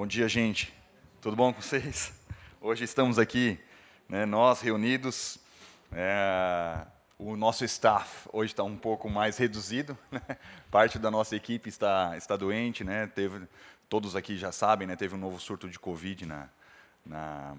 Bom dia, gente. Tudo bom com vocês? Hoje estamos aqui, né, nós reunidos. É, o nosso staff hoje está um pouco mais reduzido. Né? Parte da nossa equipe está, está doente, né? Teve, todos aqui já sabem, né? Teve um novo surto de Covid na, na,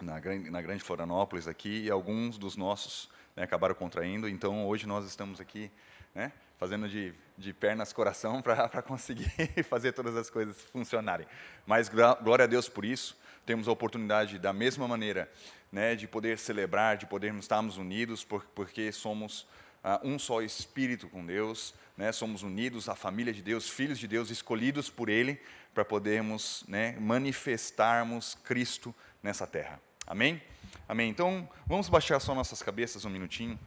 na, na Grande Florianópolis aqui e alguns dos nossos né, acabaram contraindo. Então, hoje nós estamos aqui, né? fazendo de, de pernas coração para conseguir fazer todas as coisas funcionarem. Mas glória a Deus por isso. Temos a oportunidade, da mesma maneira, né, de poder celebrar, de podermos estarmos unidos, por, porque somos uh, um só Espírito com Deus, né, somos unidos, a família de Deus, filhos de Deus, escolhidos por Ele, para podermos né, manifestarmos Cristo nessa terra. Amém? Amém. Então, vamos baixar só nossas cabeças um minutinho.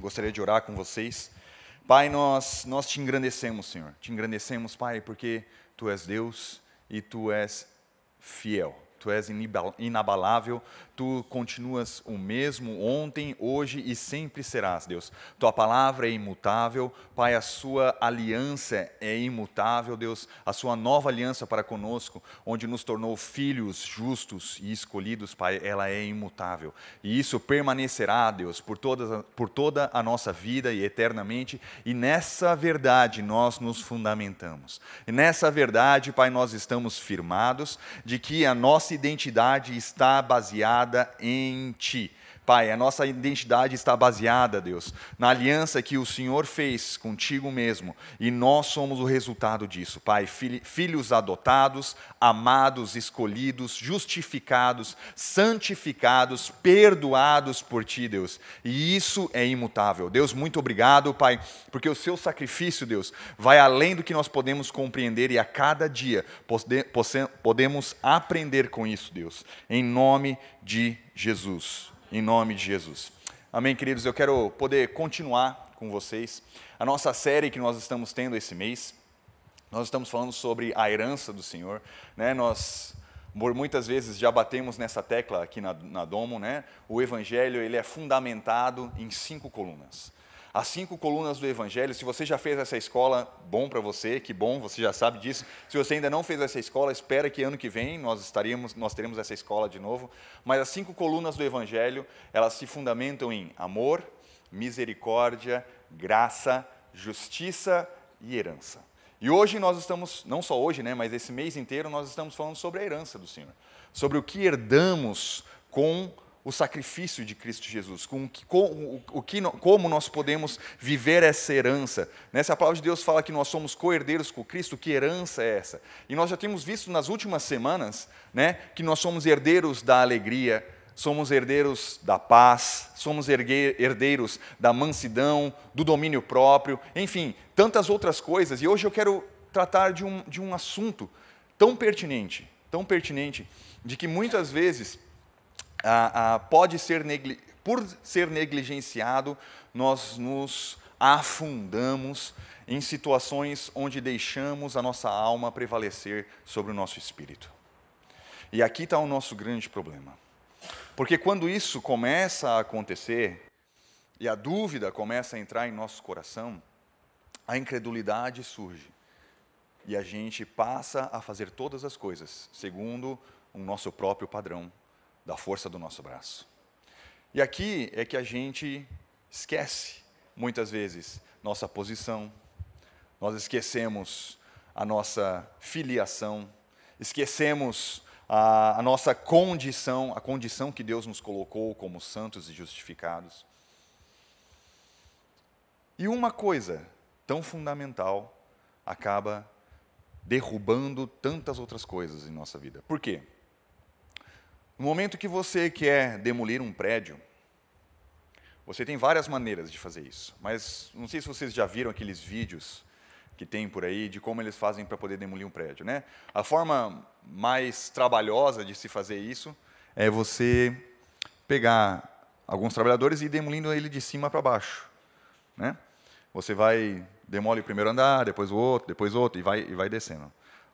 Gostaria de orar com vocês. Pai, nós, nós te engrandecemos, Senhor. Te engrandecemos, Pai, porque Tu és Deus e Tu és fiel. Tu és inabalável, tu continuas o mesmo ontem, hoje e sempre serás, Deus. Tua palavra é imutável, Pai, a sua aliança é imutável, Deus. A sua nova aliança para conosco, onde nos tornou filhos justos e escolhidos, Pai, ela é imutável. E isso permanecerá, Deus, por toda, por toda a nossa vida e eternamente. E nessa verdade nós nos fundamentamos. E nessa verdade, Pai, nós estamos firmados de que a nossa identidade está baseada em Ti. Pai, a nossa identidade está baseada, Deus, na aliança que o Senhor fez contigo mesmo, e nós somos o resultado disso. Pai, filhos adotados, amados, escolhidos, justificados, santificados, perdoados por ti, Deus. E isso é imutável. Deus, muito obrigado, Pai, porque o seu sacrifício, Deus, vai além do que nós podemos compreender e a cada dia podemos aprender com isso, Deus. Em nome de Jesus em nome de Jesus. Amém, queridos? Eu quero poder continuar com vocês a nossa série que nós estamos tendo esse mês. Nós estamos falando sobre a herança do Senhor. Né? Nós, muitas vezes, já batemos nessa tecla aqui na, na Domo. Né? O Evangelho ele é fundamentado em cinco colunas as cinco colunas do Evangelho. Se você já fez essa escola, bom para você, que bom, você já sabe disso. Se você ainda não fez essa escola, espera que ano que vem nós estaríamos, nós teremos essa escola de novo. Mas as cinco colunas do Evangelho, elas se fundamentam em amor, misericórdia, graça, justiça e herança. E hoje nós estamos, não só hoje, né, mas esse mês inteiro nós estamos falando sobre a herança do Senhor, sobre o que herdamos com o sacrifício de Cristo Jesus, com, com o que, como nós podemos viver essa herança. Nessa né? palavra de Deus fala que nós somos co-herdeiros com Cristo, que herança é essa? E nós já temos visto nas últimas semanas né, que nós somos herdeiros da alegria, somos herdeiros da paz, somos herdeiros da mansidão, do domínio próprio, enfim, tantas outras coisas. E hoje eu quero tratar de um, de um assunto tão pertinente, tão pertinente, de que muitas vezes ah, ah, pode ser por ser negligenciado, nós nos afundamos em situações onde deixamos a nossa alma prevalecer sobre o nosso espírito. E aqui está o nosso grande problema. Porque quando isso começa a acontecer, e a dúvida começa a entrar em nosso coração, a incredulidade surge. E a gente passa a fazer todas as coisas segundo o nosso próprio padrão da força do nosso braço. E aqui é que a gente esquece, muitas vezes, nossa posição, nós esquecemos a nossa filiação, esquecemos a, a, nossa condição, a condição que Deus nos colocou como santos e justificados. E uma coisa tão fundamental acaba derrubando tantas outras coisas em nossa vida. Por quê? No momento que você quer demolir um prédio, você tem várias maneiras de fazer isso. Mas não sei se vocês já viram aqueles vídeos que tem por aí de como eles fazem para poder demolir um prédio, né? A forma mais trabalhosa de se fazer isso é você pegar alguns trabalhadores e ir demolindo ele de cima para baixo, né? Você vai demole o primeiro andar, depois o outro, depois o outro e vai e vai descendo.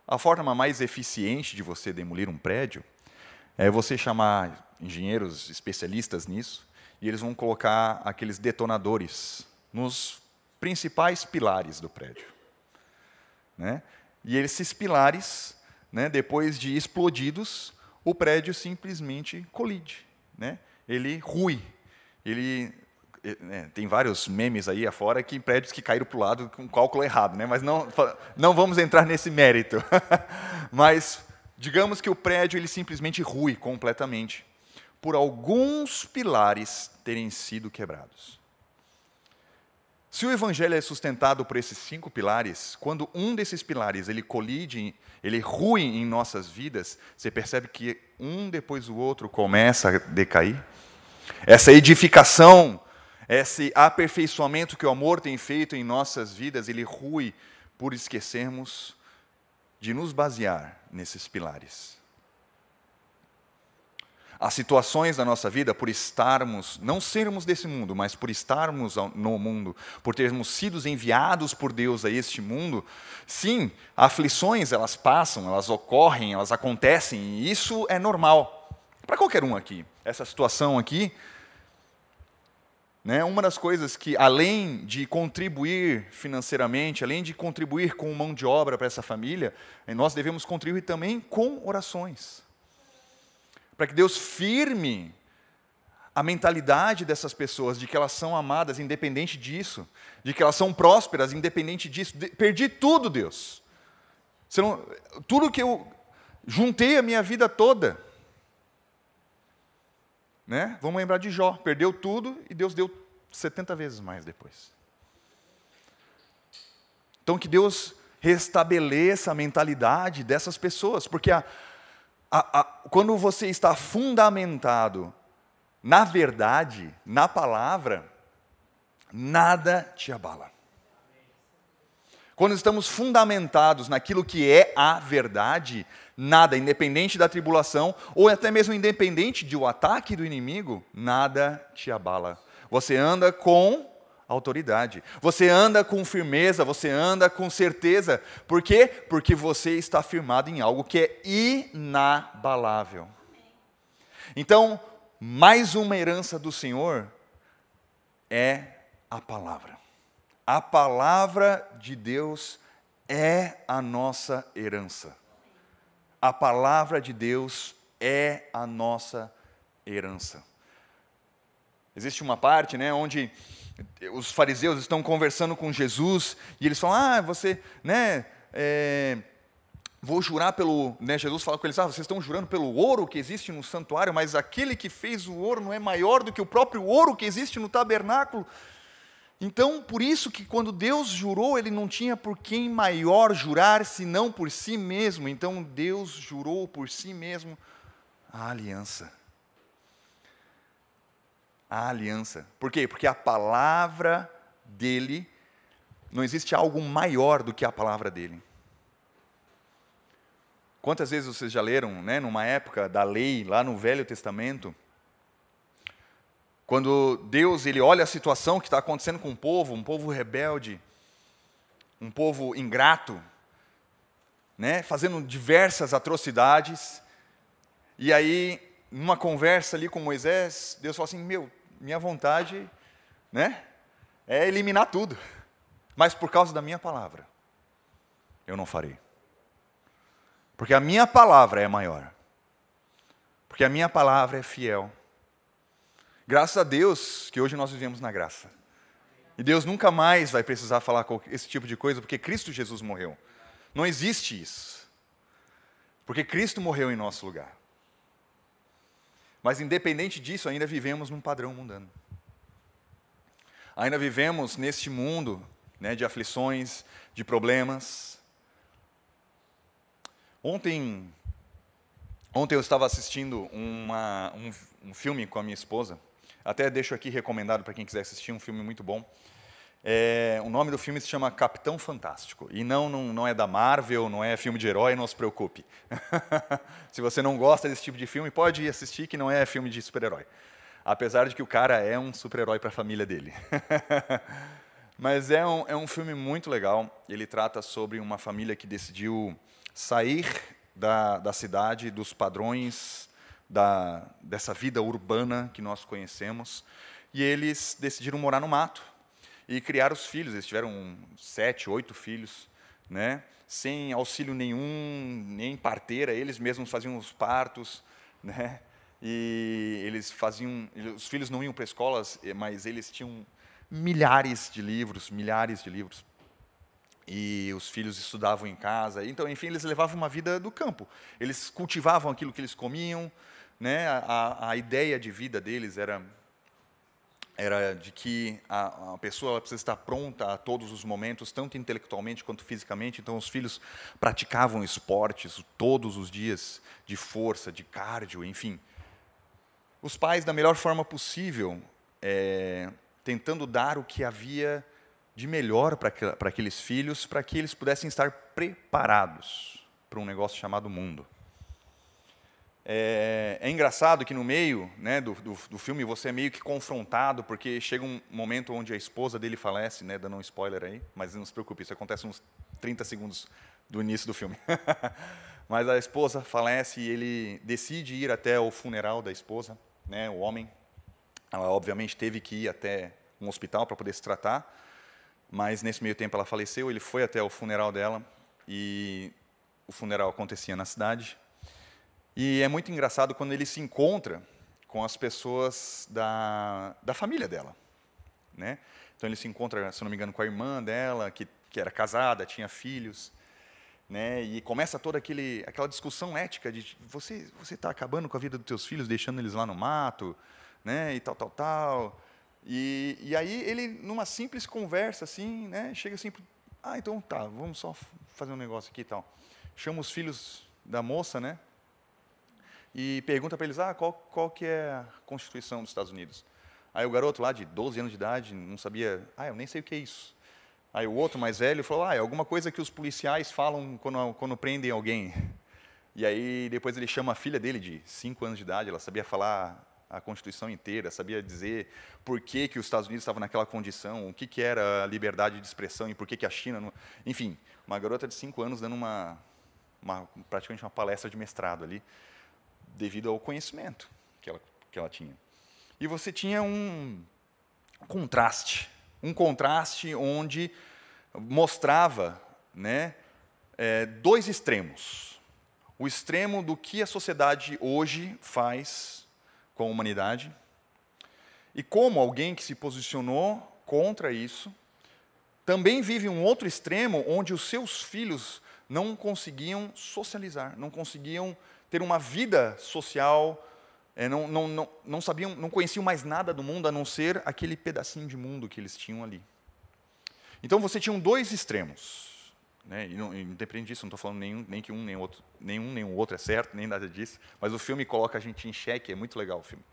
A forma mais eficiente de você demolir um prédio é você chamar engenheiros especialistas nisso e eles vão colocar aqueles detonadores nos principais pilares do prédio. Né? E esses pilares né, depois de explodidos, o prédio simplesmente colide. Né? Ele rui. Ele é, tem vários memes aí afora que prédios que caíram para o lado com cálculo errado, né? mas não, não vamos entrar nesse mérito. mas digamos que o prédio ele simplesmente rui completamente por alguns pilares terem sido quebrados. Se o evangelho é sustentado por esses cinco pilares, quando um desses pilares ele colide, ele rui em nossas vidas, você percebe que um depois do outro começa a decair. Essa edificação esse aperfeiçoamento que o amor tem feito em nossas vidas, ele rui por esquecermos de nos basear nesses pilares. As situações da nossa vida, por estarmos, não sermos desse mundo, mas por estarmos no mundo, por termos sido enviados por Deus a este mundo, sim, aflições elas passam, elas ocorrem, elas acontecem, e isso é normal para qualquer um aqui. Essa situação aqui né? Uma das coisas que, além de contribuir financeiramente, além de contribuir com mão de obra para essa família, eh, nós devemos contribuir também com orações. Para que Deus firme a mentalidade dessas pessoas de que elas são amadas independente disso, de que elas são prósperas independente disso. De, perdi tudo, Deus. Não, tudo que eu juntei a minha vida toda né? Vamos lembrar de Jó, perdeu tudo e Deus deu 70 vezes mais depois. Então que Deus restabeleça a mentalidade dessas pessoas, porque a, a, a, quando você está fundamentado na verdade, na palavra, nada te abala. Quando estamos fundamentados naquilo que é a verdade, nada, independente da tribulação, ou até mesmo independente do ataque do inimigo, nada te abala. Você anda com autoridade, você anda com firmeza, você anda com certeza. Por quê? Porque você está firmado em algo que é inabalável. Então, mais uma herança do Senhor é a palavra. A palavra de Deus é a nossa herança. A palavra de Deus é a nossa herança. Existe uma parte, né, onde os fariseus estão conversando com Jesus e eles falam: Ah, você, né, é, vou jurar pelo. Né, Jesus fala com eles: Ah, vocês estão jurando pelo ouro que existe no santuário, mas aquele que fez o ouro não é maior do que o próprio ouro que existe no tabernáculo. Então, por isso que quando Deus jurou, ele não tinha por quem maior jurar senão por si mesmo. Então, Deus jurou por si mesmo a aliança. A aliança. Por quê? Porque a palavra dele, não existe algo maior do que a palavra dele. Quantas vezes vocês já leram, né, numa época da lei, lá no Velho Testamento, quando Deus ele olha a situação que está acontecendo com o povo, um povo rebelde, um povo ingrato, né, fazendo diversas atrocidades, e aí, numa conversa ali com Moisés, Deus fala assim: Meu, minha vontade né, é eliminar tudo, mas por causa da minha palavra, eu não farei. Porque a minha palavra é maior, porque a minha palavra é fiel. Graças a Deus que hoje nós vivemos na graça. E Deus nunca mais vai precisar falar esse tipo de coisa, porque Cristo Jesus morreu. Não existe isso. Porque Cristo morreu em nosso lugar. Mas independente disso, ainda vivemos num padrão mundano. Ainda vivemos neste mundo né, de aflições, de problemas. Ontem, ontem eu estava assistindo uma, um, um filme com a minha esposa. Até deixo aqui recomendado para quem quiser assistir, um filme muito bom. É, o nome do filme se chama Capitão Fantástico. E não, não, não é da Marvel, não é filme de herói, não se preocupe. se você não gosta desse tipo de filme, pode ir assistir, que não é filme de super-herói. Apesar de que o cara é um super-herói para a família dele. Mas é um, é um filme muito legal. Ele trata sobre uma família que decidiu sair da, da cidade, dos padrões da, dessa vida urbana que nós conhecemos, e eles decidiram morar no mato e criar os filhos. Eles tiveram sete, oito filhos, né? sem auxílio nenhum, nem parteira, eles mesmos faziam os partos, né? E eles faziam, os filhos não iam para escolas, mas eles tinham milhares de livros, milhares de livros. E os filhos estudavam em casa. Então, enfim, eles levavam uma vida do campo. Eles cultivavam aquilo que eles comiam, né? A, a ideia de vida deles era era de que a, a pessoa precisa estar pronta a todos os momentos, tanto intelectualmente quanto fisicamente. Então, os filhos praticavam esportes todos os dias, de força, de cardio, enfim. Os pais, da melhor forma possível, é, tentando dar o que havia de melhor para aqueles filhos, para que eles pudessem estar preparados para um negócio chamado mundo. É, é, engraçado que no meio né, do, do, do, filme você é meio que confrontado, porque chega um momento onde a esposa dele falece, né, dando um spoiler aí, mas não se preocupe, isso acontece uns 30 segundos do início do filme. mas a esposa falece e ele decide ir até o funeral da esposa, né, o homem. Ela, obviamente, teve que ir até um hospital para poder se tratar, mas nesse meio tempo ela faleceu, ele foi até o funeral dela e o funeral acontecia na cidade e é muito engraçado quando ele se encontra com as pessoas da, da família dela. Né? Então ele se encontra, se não me engano, com a irmã dela, que, que era casada, tinha filhos. Né? E começa toda aquele, aquela discussão ética de você você está acabando com a vida dos teus filhos, deixando eles lá no mato, né? E tal, tal, tal. E, e aí ele, numa simples conversa assim, né? Chega assim, ah, então tá, vamos só fazer um negócio aqui e tal. Chama os filhos da moça, né? E pergunta para eles, ah, qual, qual que é a Constituição dos Estados Unidos? Aí o garoto lá de 12 anos de idade não sabia, ah, eu nem sei o que é isso. Aí o outro mais velho falou, ah, é alguma coisa que os policiais falam quando, quando prendem alguém. E aí depois ele chama a filha dele de 5 anos de idade, ela sabia falar a Constituição inteira, sabia dizer por que, que os Estados Unidos estavam naquela condição, o que, que era a liberdade de expressão e por que, que a China... Não... Enfim, uma garota de 5 anos dando uma, uma, praticamente uma palestra de mestrado ali devido ao conhecimento que ela, que ela tinha. E você tinha um contraste, um contraste onde mostrava né, é, dois extremos. O extremo do que a sociedade hoje faz com a humanidade e como alguém que se posicionou contra isso também vive um outro extremo onde os seus filhos não conseguiam socializar, não conseguiam ter uma vida social, é, não, não, não, não sabiam, não conheciam mais nada do mundo a não ser aquele pedacinho de mundo que eles tinham ali. Então você tinha dois extremos. Né? E não, independente disso, não estou falando nenhum, nem que um nem outro, nenhum nem o outro é certo, nem nada disso, mas o filme coloca a gente em xeque, é muito legal o filme.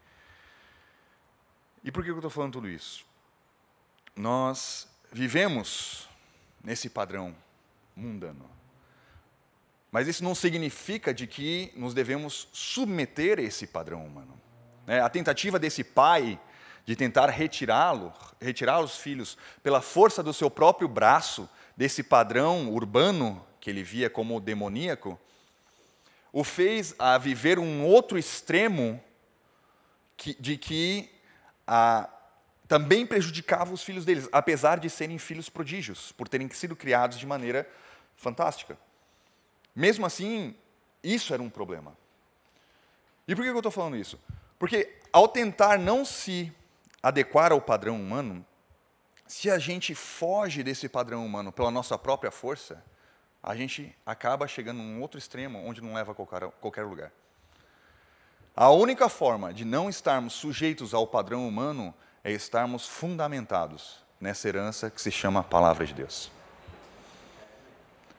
E por que eu estou falando tudo isso? Nós vivemos nesse padrão mundano. Mas isso não significa de que nos devemos submeter a esse padrão humano. Né? A tentativa desse pai de tentar retirá-lo, retirar os filhos pela força do seu próprio braço desse padrão urbano que ele via como demoníaco, o fez a viver um outro extremo de que também prejudicava os filhos deles, apesar de serem filhos prodígios, por terem sido criados de maneira fantástica. Mesmo assim, isso era um problema. E por que eu estou falando isso? Porque ao tentar não se adequar ao padrão humano, se a gente foge desse padrão humano pela nossa própria força, a gente acaba chegando num outro extremo onde não leva a qualquer, qualquer lugar. A única forma de não estarmos sujeitos ao padrão humano é estarmos fundamentados nessa herança que se chama Palavra de Deus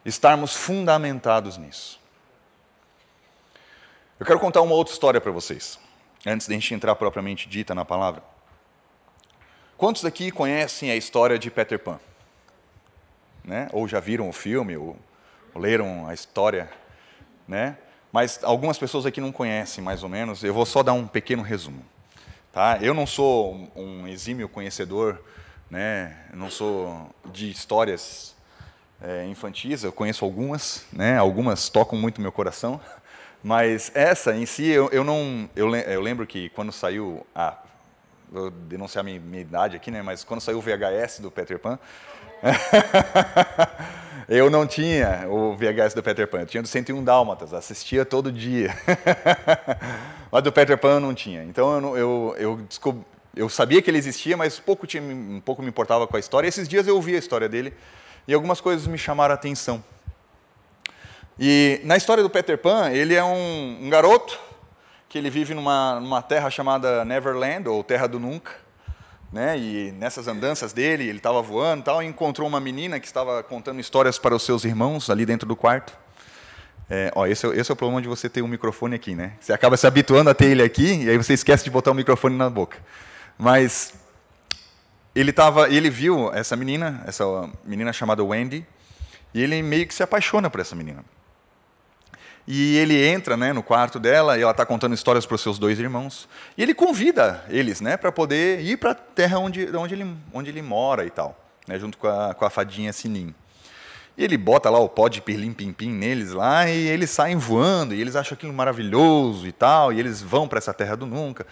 estarmos fundamentados nisso. Eu quero contar uma outra história para vocês, antes de a gente entrar propriamente dita na palavra. Quantos aqui conhecem a história de Peter Pan? Né? Ou já viram o filme, ou, ou leram a história, né? Mas algumas pessoas aqui não conhecem, mais ou menos. Eu vou só dar um pequeno resumo. Tá? Eu não sou um exímio conhecedor, né? Não sou de histórias é, infantis, eu conheço algumas, né? algumas tocam muito meu coração, mas essa em si, eu, eu não. Eu, eu lembro que quando saiu a vou denunciar minha, minha idade aqui, né? Mas quando saiu o VHS do Peter Pan, eu não tinha o VHS do Peter Pan, eu tinha do 101 Dálmatas, assistia todo dia. mas do Peter Pan eu não tinha. Então eu, eu, eu, eu sabia que ele existia, mas pouco, tinha, pouco me importava com a história. E esses dias eu ouvi a história dele e algumas coisas me chamaram a atenção. E na história do Peter Pan, ele é um, um garoto que ele vive numa, numa terra chamada Neverland, ou Terra do Nunca. Né? E nessas andanças dele, ele estava voando tal, e encontrou uma menina que estava contando histórias para os seus irmãos ali dentro do quarto. É, ó, esse, é, esse é o problema de você ter um microfone aqui, né? Você acaba se habituando a ter ele aqui, e aí você esquece de botar o microfone na boca. Mas ele tava, ele viu essa menina, essa menina chamada Wendy, e ele meio que se apaixona por essa menina. E ele entra né, no quarto dela e ela está contando histórias para os seus dois irmãos. E ele convida eles né, para poder ir para a terra onde, onde, ele, onde ele mora e tal, né, junto com a, com a fadinha Sinim. E ele bota lá o pó de pirlim-pim-pim neles lá e eles saem voando e eles acham aquilo maravilhoso e tal, e eles vão para essa terra do nunca.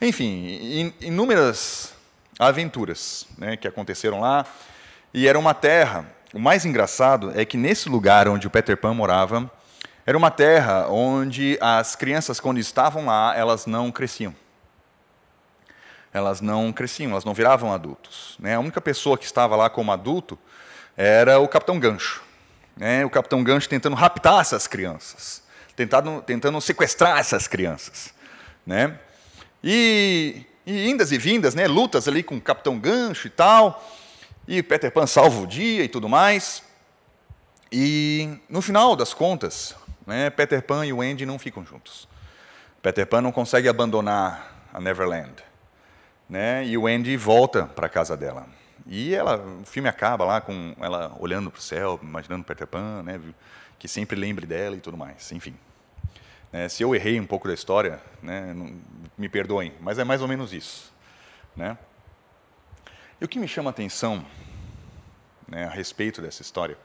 Enfim, inúmeras aventuras né, que aconteceram lá. E era uma terra. O mais engraçado é que nesse lugar onde o Peter Pan morava, era uma terra onde as crianças, quando estavam lá, elas não cresciam. Elas não cresciam, elas não viravam adultos. Né? A única pessoa que estava lá como adulto era o Capitão Gancho. Né? O Capitão Gancho tentando raptar essas crianças, tentando, tentando sequestrar essas crianças. Né? E, e indas e vindas, né? lutas ali com o Capitão Gancho e tal. E Peter Pan salva o dia e tudo mais. E no final das contas, né? Peter Pan e o Andy não ficam juntos. Peter Pan não consegue abandonar a Neverland. Né? E o Andy volta para a casa dela. E ela, o filme acaba lá com ela olhando para o céu, imaginando Peter Pan, né? que sempre lembre dela e tudo mais. Enfim. Né? Se eu errei um pouco da história, né? não, me perdoem, mas é mais ou menos isso. Né? E o que me chama a atenção né, a respeito dessa história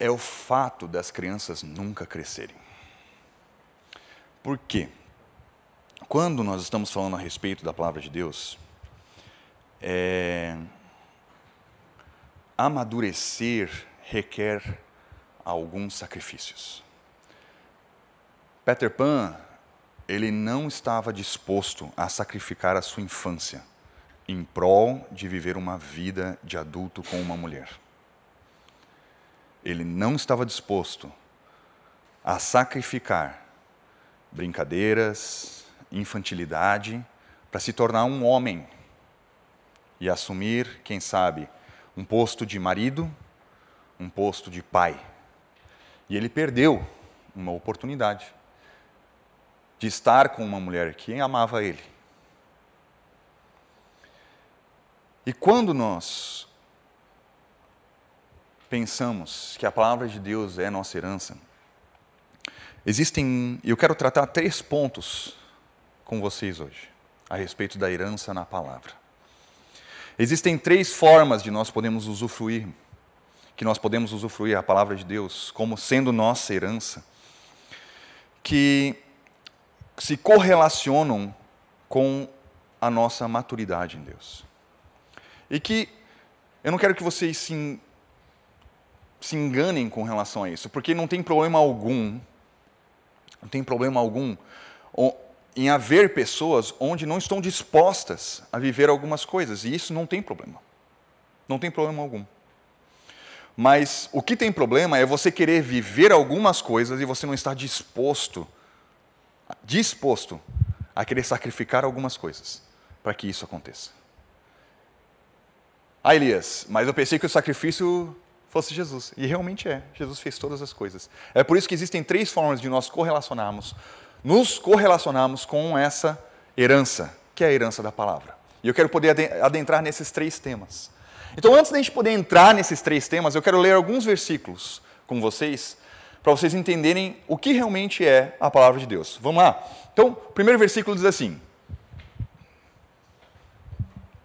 é o fato das crianças nunca crescerem. Por quê? Quando nós estamos falando a respeito da palavra de Deus, é, amadurecer requer alguns sacrifícios. Peter Pan, ele não estava disposto a sacrificar a sua infância em prol de viver uma vida de adulto com uma mulher ele não estava disposto a sacrificar brincadeiras, infantilidade, para se tornar um homem e assumir, quem sabe, um posto de marido, um posto de pai. E ele perdeu uma oportunidade de estar com uma mulher que amava ele. E quando nós pensamos que a palavra de Deus é nossa herança, existem, eu quero tratar três pontos com vocês hoje, a respeito da herança na palavra. Existem três formas de nós podemos usufruir, que nós podemos usufruir a palavra de Deus como sendo nossa herança, que se correlacionam com a nossa maturidade em Deus. E que eu não quero que vocês se se enganem com relação a isso, porque não tem problema algum, não tem problema algum em haver pessoas onde não estão dispostas a viver algumas coisas, e isso não tem problema. Não tem problema algum. Mas o que tem problema é você querer viver algumas coisas e você não estar disposto, disposto a querer sacrificar algumas coisas para que isso aconteça. Ah, Elias, mas eu pensei que o sacrifício fosse Jesus. E realmente é. Jesus fez todas as coisas. É por isso que existem três formas de nós correlacionarmos, nos correlacionarmos com essa herança, que é a herança da palavra. E eu quero poder adentrar nesses três temas. Então, antes da gente poder entrar nesses três temas, eu quero ler alguns versículos com vocês, para vocês entenderem o que realmente é a palavra de Deus. Vamos lá? Então, o primeiro versículo diz assim: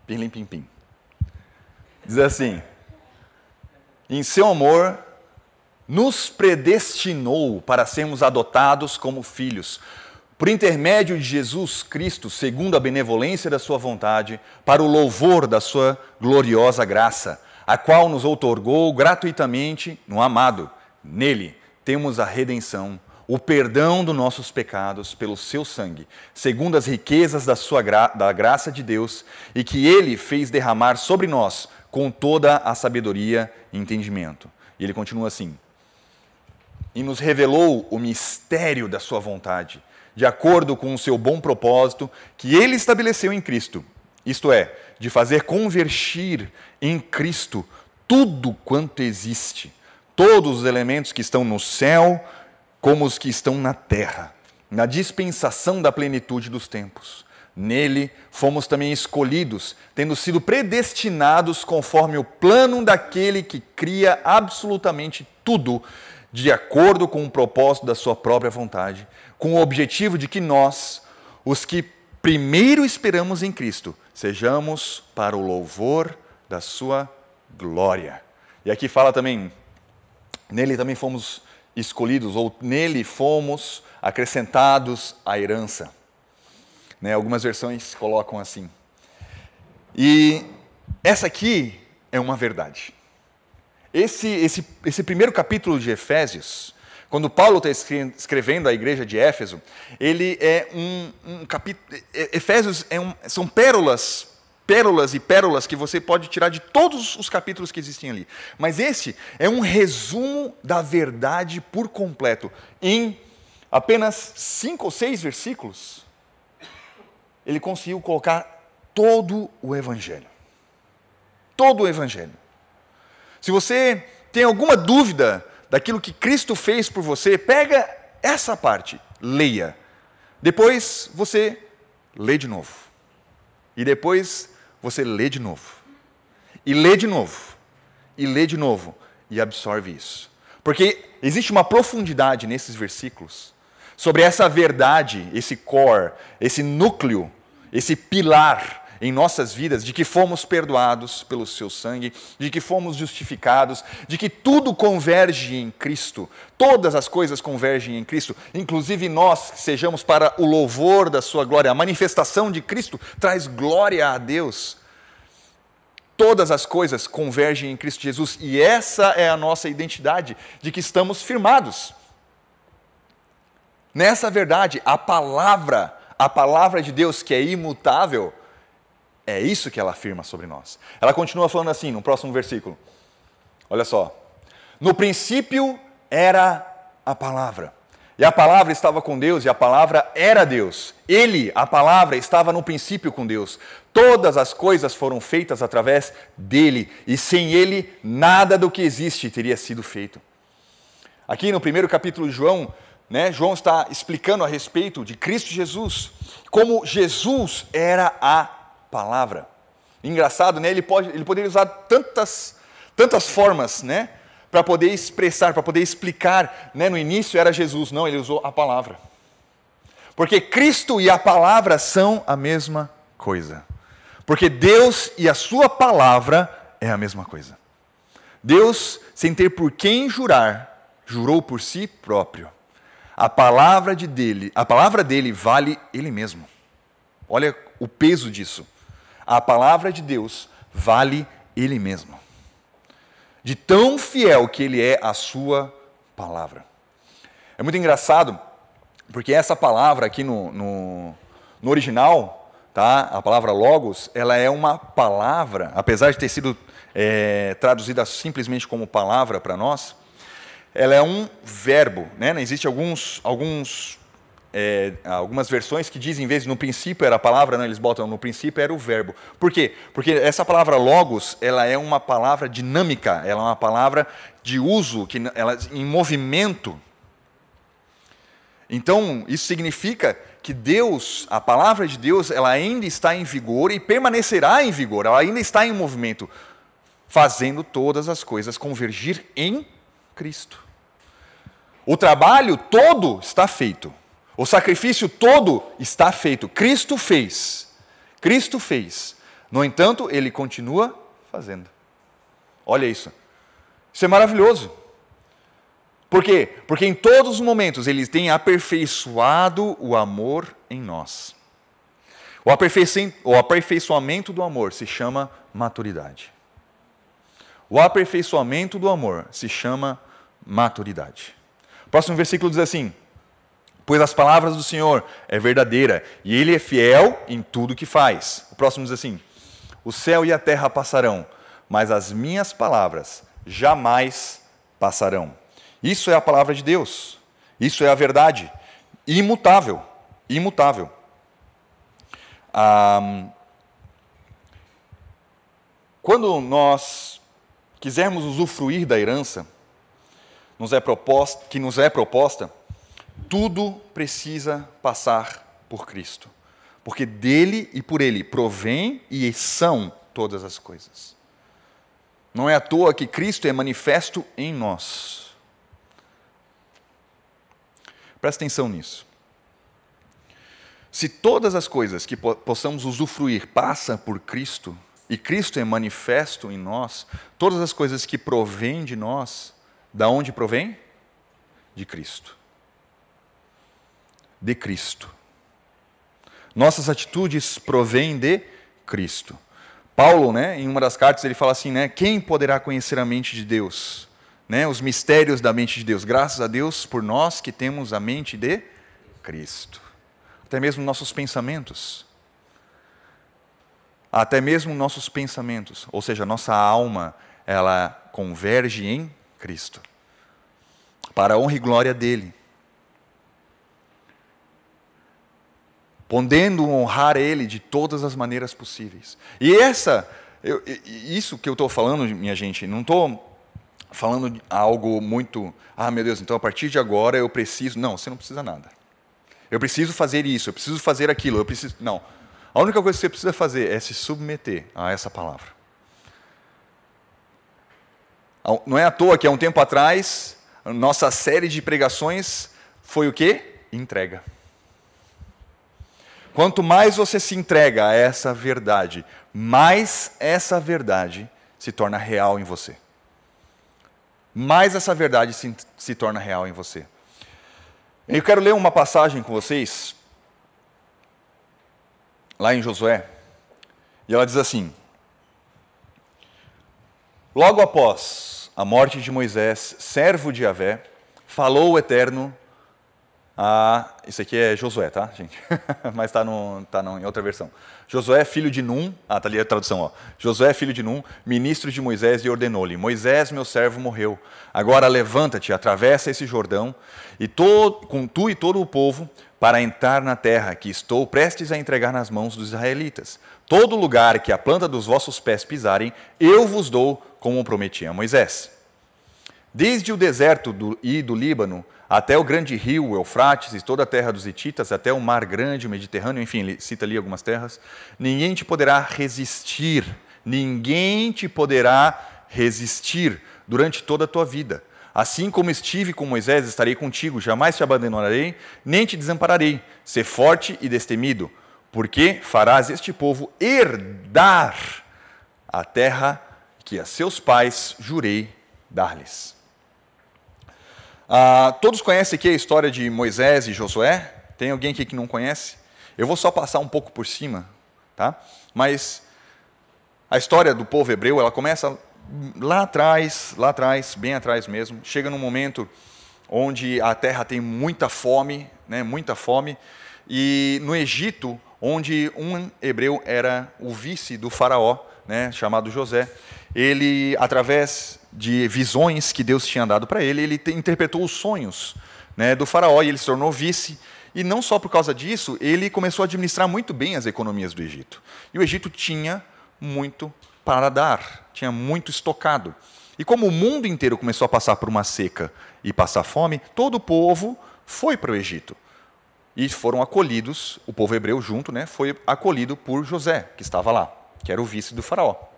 Pim, pim, pim. Diz assim: em seu amor, nos predestinou para sermos adotados como filhos, por intermédio de Jesus Cristo, segundo a benevolência da Sua vontade, para o louvor da Sua gloriosa graça, a qual nos outorgou gratuitamente no amado. Nele temos a redenção, o perdão dos nossos pecados pelo Seu sangue, segundo as riquezas da, sua gra da graça de Deus, e que Ele fez derramar sobre nós com toda a sabedoria e entendimento. E ele continua assim: E nos revelou o mistério da Sua vontade de acordo com o seu bom propósito que ele estabeleceu em Cristo. Isto é, de fazer convergir em Cristo tudo quanto existe, todos os elementos que estão no céu, como os que estão na terra, na dispensação da plenitude dos tempos. Nele fomos também escolhidos, tendo sido predestinados conforme o plano daquele que cria absolutamente tudo, de acordo com o propósito da sua própria vontade, com o objetivo de que nós, os que primeiro esperamos em Cristo, sejamos para o louvor da sua glória. E aqui fala também, nele também fomos escolhidos, ou nele fomos acrescentados à herança. Né, algumas versões colocam assim. E essa aqui é uma verdade. Esse, esse, esse primeiro capítulo de Efésios, quando Paulo está escrevendo à igreja de Éfeso, ele é um, um capítulo. Efésios é um, são pérolas, pérolas e pérolas que você pode tirar de todos os capítulos que existem ali. Mas esse é um resumo da verdade por completo. Em apenas cinco ou seis versículos, ele conseguiu colocar todo o Evangelho. Todo o Evangelho. Se você tem alguma dúvida daquilo que Cristo fez por você, pega essa parte, leia. Depois você lê de novo. E depois você lê de novo. E lê de novo. E lê de novo. E absorve isso. Porque existe uma profundidade nesses versículos sobre essa verdade, esse core, esse núcleo, esse pilar em nossas vidas de que fomos perdoados pelo seu sangue, de que fomos justificados, de que tudo converge em Cristo, todas as coisas convergem em Cristo, inclusive nós que sejamos para o louvor da sua glória. A manifestação de Cristo traz glória a Deus. Todas as coisas convergem em Cristo Jesus e essa é a nossa identidade de que estamos firmados. Nessa verdade, a palavra, a palavra de Deus que é imutável, é isso que ela afirma sobre nós. Ela continua falando assim no próximo versículo. Olha só. No princípio era a palavra. E a palavra estava com Deus e a palavra era Deus. Ele, a palavra, estava no princípio com Deus. Todas as coisas foram feitas através dele, e sem ele, nada do que existe teria sido feito. Aqui no primeiro capítulo de João, né, João está explicando a respeito de Cristo Jesus, como Jesus era a palavra. Engraçado, né? Ele, pode, ele poderia usar tantas, tantas formas, né? Para poder expressar, para poder explicar. Né? No início era Jesus, não, ele usou a palavra. Porque Cristo e a palavra são a mesma coisa. Porque Deus e a sua palavra é a mesma coisa. Deus, sem ter por quem jurar, jurou por si próprio. A palavra de dele, a palavra dele vale ele mesmo. Olha o peso disso a palavra de Deus vale Ele mesmo. De tão fiel que Ele é à Sua palavra. É muito engraçado, porque essa palavra aqui no, no, no original, tá? a palavra logos, ela é uma palavra, apesar de ter sido é, traduzida simplesmente como palavra para nós, ela é um verbo. Né? Existem alguns, alguns é, algumas versões que dizem, em vez de no princípio era a palavra, não, eles botam no princípio era o verbo. Por quê? Porque essa palavra logos, ela é uma palavra dinâmica, ela é uma palavra de uso, que ela em movimento. Então, isso significa que Deus, a palavra de Deus, ela ainda está em vigor e permanecerá em vigor, ela ainda está em movimento, fazendo todas as coisas convergir em Cristo. O trabalho todo está feito. O sacrifício todo está feito. Cristo fez. Cristo fez. No entanto, ele continua fazendo. Olha isso. Isso é maravilhoso. Por quê? Porque em todos os momentos ele tem aperfeiçoado o amor em nós. O aperfeiçoamento do amor se chama maturidade. O aperfeiçoamento do amor se chama maturidade. O próximo versículo diz assim: Pois as palavras do Senhor é verdadeira e ele é fiel em tudo que faz. O próximo diz assim: O céu e a terra passarão, mas as minhas palavras jamais passarão. Isso é a palavra de Deus. Isso é a verdade. Imutável. Imutável. Ah, quando nós quisermos usufruir da herança nos é proposta, que nos é proposta, tudo precisa passar por Cristo. Porque dele e por ele provém e são todas as coisas. Não é à toa que Cristo é manifesto em nós. Presta atenção nisso. Se todas as coisas que possamos usufruir passam por Cristo, e Cristo é manifesto em nós, todas as coisas que provêm de nós, da onde provém? De Cristo. De Cristo. Nossas atitudes provêm de Cristo. Paulo, né, em uma das cartas, ele fala assim, né, quem poderá conhecer a mente de Deus? Né, os mistérios da mente de Deus. Graças a Deus por nós que temos a mente de Cristo. Até mesmo nossos pensamentos até mesmo nossos pensamentos, ou seja, nossa alma, ela converge em Cristo, para a honra e glória dele. Podendo honrar Ele de todas as maneiras possíveis. E essa, eu, isso que eu estou falando, minha gente, não estou falando algo muito, ah, meu Deus, então a partir de agora eu preciso. Não, você não precisa nada. Eu preciso fazer isso, eu preciso fazer aquilo, eu preciso. Não. A única coisa que você precisa fazer é se submeter a essa palavra. Não é à toa que há um tempo atrás, nossa série de pregações foi o quê? Entrega. Quanto mais você se entrega a essa verdade, mais essa verdade se torna real em você. Mais essa verdade se, se torna real em você. Eu quero ler uma passagem com vocês, lá em Josué, e ela diz assim: Logo após a morte de Moisés, servo de Yahvé, falou o Eterno a. Isso aqui é Josué, tá, gente? Mas está tá em outra versão. Josué, filho de Num, ah, está ali a tradução, ó. Josué, filho de Num, ministro de Moisés, e ordenou-lhe: Moisés, meu servo, morreu. Agora levanta-te, atravessa esse Jordão, e to, com tu e todo o povo, para entrar na terra que estou prestes a entregar nas mãos dos israelitas. Todo lugar que a planta dos vossos pés pisarem, eu vos dou, como prometi a Moisés. Desde o deserto do, e do Líbano até o grande rio, Eufrates, e toda a terra dos Hititas, até o mar grande, o Mediterrâneo, enfim, ele cita ali algumas terras, ninguém te poderá resistir, ninguém te poderá resistir durante toda a tua vida. Assim como estive com Moisés, estarei contigo, jamais te abandonarei, nem te desampararei. Ser forte e destemido, porque farás este povo herdar a terra que a seus pais jurei dar-lhes. Ah, todos conhecem aqui a história de Moisés e Josué? Tem alguém aqui que não conhece? Eu vou só passar um pouco por cima, tá? Mas a história do povo hebreu, ela começa lá atrás, lá atrás, bem atrás mesmo, chega num momento onde a terra tem muita fome, né, muita fome, e no Egito, onde um hebreu era o vice do faraó, né, chamado José, ele, através de visões que Deus tinha dado para ele, ele interpretou os sonhos né, do faraó e ele se tornou vice. E não só por causa disso, ele começou a administrar muito bem as economias do Egito. E o Egito tinha muito para dar, tinha muito estocado. E como o mundo inteiro começou a passar por uma seca e passar fome, todo o povo foi para o Egito. E foram acolhidos, o povo hebreu junto, né, foi acolhido por José, que estava lá, que era o vice do faraó.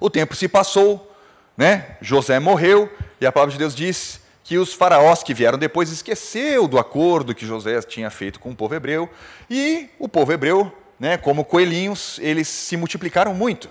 O tempo se passou, né, José morreu, e a palavra de Deus diz que os faraós que vieram depois esqueceu do acordo que José tinha feito com o povo hebreu, e o povo hebreu, né, como coelhinhos, eles se multiplicaram muito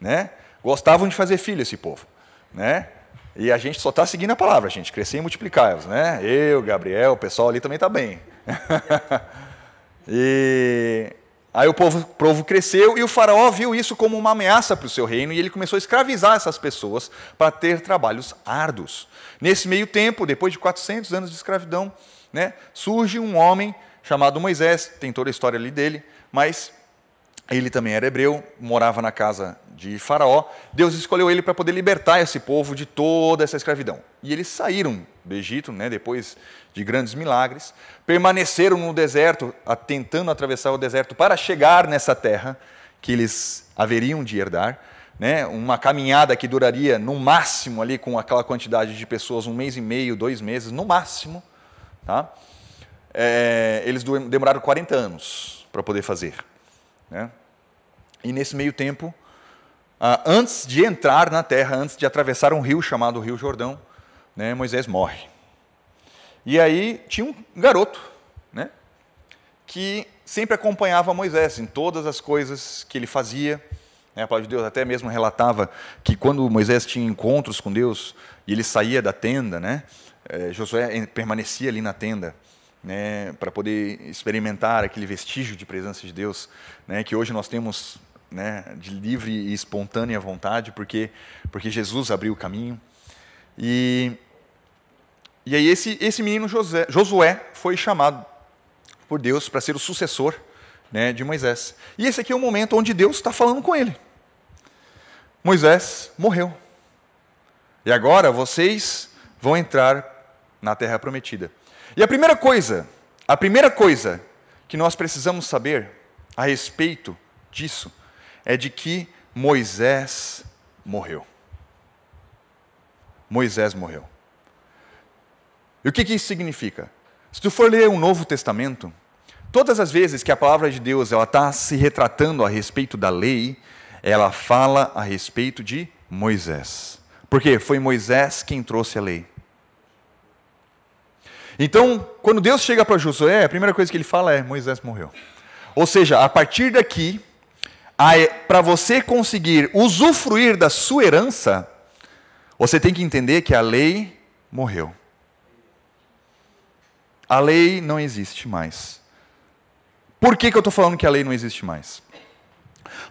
né? Gostavam de fazer filho esse povo, né? E a gente só está seguindo a palavra, gente. Crescer e multiplicar, né? Eu, Gabriel, o pessoal ali também está bem. e aí o povo, povo cresceu e o faraó viu isso como uma ameaça para o seu reino e ele começou a escravizar essas pessoas para ter trabalhos árduos. Nesse meio tempo, depois de 400 anos de escravidão, né, surge um homem chamado Moisés, tem toda a história ali dele, mas ele também era hebreu, morava na casa de Faraó. Deus escolheu ele para poder libertar esse povo de toda essa escravidão. E eles saíram do Egito, né, depois de grandes milagres, permaneceram no deserto, tentando atravessar o deserto para chegar nessa terra que eles haveriam de herdar. Né, uma caminhada que duraria no máximo ali com aquela quantidade de pessoas um mês e meio, dois meses, no máximo. Tá? É, eles demoraram 40 anos para poder fazer. Né? E nesse meio tempo, antes de entrar na terra, antes de atravessar um rio chamado Rio Jordão, né, Moisés morre. E aí tinha um garoto, né, que sempre acompanhava Moisés em todas as coisas que ele fazia. Né, a palavra de Deus até mesmo relatava que quando Moisés tinha encontros com Deus e ele saía da tenda, né, eh, Josué permanecia ali na tenda. Né, para poder experimentar aquele vestígio de presença de Deus, né, que hoje nós temos né, de livre e espontânea vontade, porque, porque Jesus abriu o caminho. E, e aí esse, esse menino José, Josué foi chamado por Deus para ser o sucessor né, de Moisés. E esse aqui é o momento onde Deus está falando com ele. Moisés morreu. E agora vocês vão entrar na terra prometida. E a primeira coisa, a primeira coisa que nós precisamos saber a respeito disso é de que Moisés morreu. Moisés morreu. E o que, que isso significa? Se tu for ler o Novo Testamento, todas as vezes que a palavra de Deus ela está se retratando a respeito da lei, ela fala a respeito de Moisés. Porque foi Moisés quem trouxe a lei. Então, quando Deus chega para Josué, a primeira coisa que ele fala é: Moisés morreu. Ou seja, a partir daqui, para você conseguir usufruir da sua herança, você tem que entender que a lei morreu. A lei não existe mais. Por que, que eu estou falando que a lei não existe mais?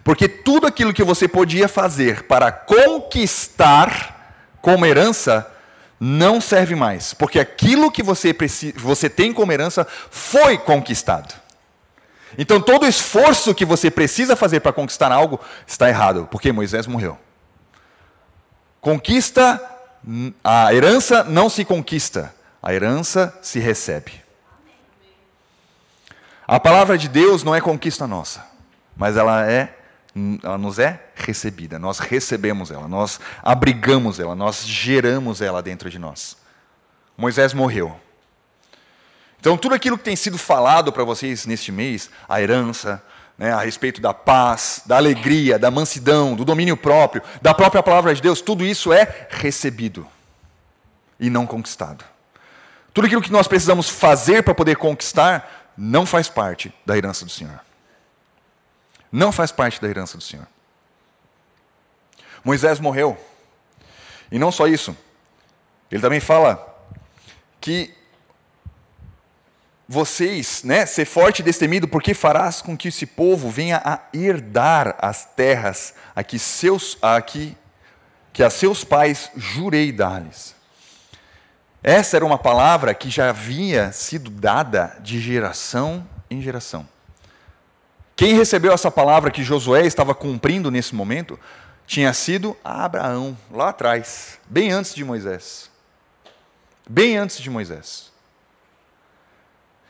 Porque tudo aquilo que você podia fazer para conquistar como herança não serve mais. Porque aquilo que você, precisa, você tem como herança foi conquistado. Então todo esforço que você precisa fazer para conquistar algo está errado, porque Moisés morreu. Conquista, a herança não se conquista, a herança se recebe. A palavra de Deus não é conquista nossa, mas ela é ela nos é recebida, nós recebemos ela, nós abrigamos ela, nós geramos ela dentro de nós. Moisés morreu. Então, tudo aquilo que tem sido falado para vocês neste mês, a herança, né, a respeito da paz, da alegria, da mansidão, do domínio próprio, da própria palavra de Deus, tudo isso é recebido e não conquistado. Tudo aquilo que nós precisamos fazer para poder conquistar não faz parte da herança do Senhor. Não faz parte da herança do Senhor. Moisés morreu. E não só isso. Ele também fala que vocês, né, ser forte e destemido, porque farás com que esse povo venha a herdar as terras a que, seus, a que, que a seus pais jurei dar-lhes. Essa era uma palavra que já havia sido dada de geração em geração. Quem recebeu essa palavra que Josué estava cumprindo nesse momento tinha sido Abraão, lá atrás, bem antes de Moisés. Bem antes de Moisés.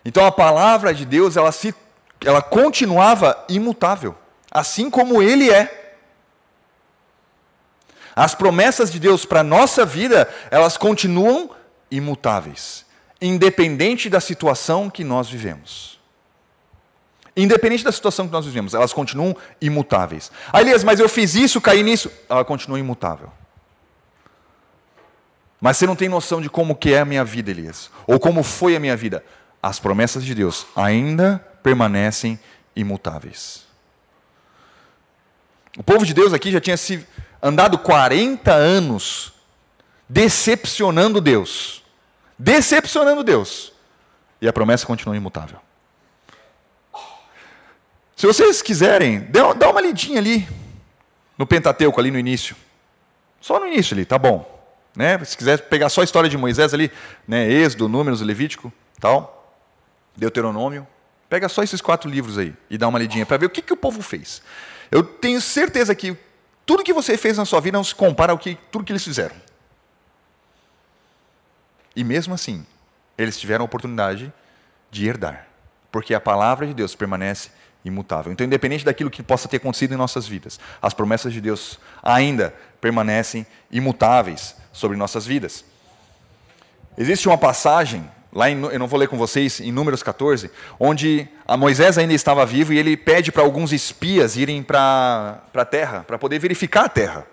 Então a palavra de Deus, ela, se, ela continuava imutável, assim como ele é. As promessas de Deus para a nossa vida, elas continuam imutáveis, independente da situação que nós vivemos. Independente da situação que nós vivemos, elas continuam imutáveis. Ah, Elias, mas eu fiz isso, caí nisso. Ela continua imutável. Mas você não tem noção de como que é a minha vida, Elias. Ou como foi a minha vida as promessas de Deus ainda permanecem imutáveis. O povo de Deus aqui já tinha se andado 40 anos decepcionando Deus. Decepcionando Deus. E a promessa continua imutável. Se vocês quiserem, dá uma lidinha ali no Pentateuco, ali no início. Só no início ali, tá bom. Né? Se quiser pegar só a história de Moisés ali, né? Êxodo, Números, Levítico, tal, Deuteronômio, pega só esses quatro livros aí e dá uma lidinha para ver o que, que o povo fez. Eu tenho certeza que tudo que você fez na sua vida não se compara ao que tudo que eles fizeram. E mesmo assim, eles tiveram a oportunidade de herdar, porque a palavra de Deus permanece imutável. Então, independente daquilo que possa ter acontecido em nossas vidas, as promessas de Deus ainda permanecem imutáveis sobre nossas vidas. Existe uma passagem, lá em, eu não vou ler com vocês, em Números 14, onde Moisés ainda estava vivo e ele pede para alguns espias irem para a terra, para poder verificar a terra.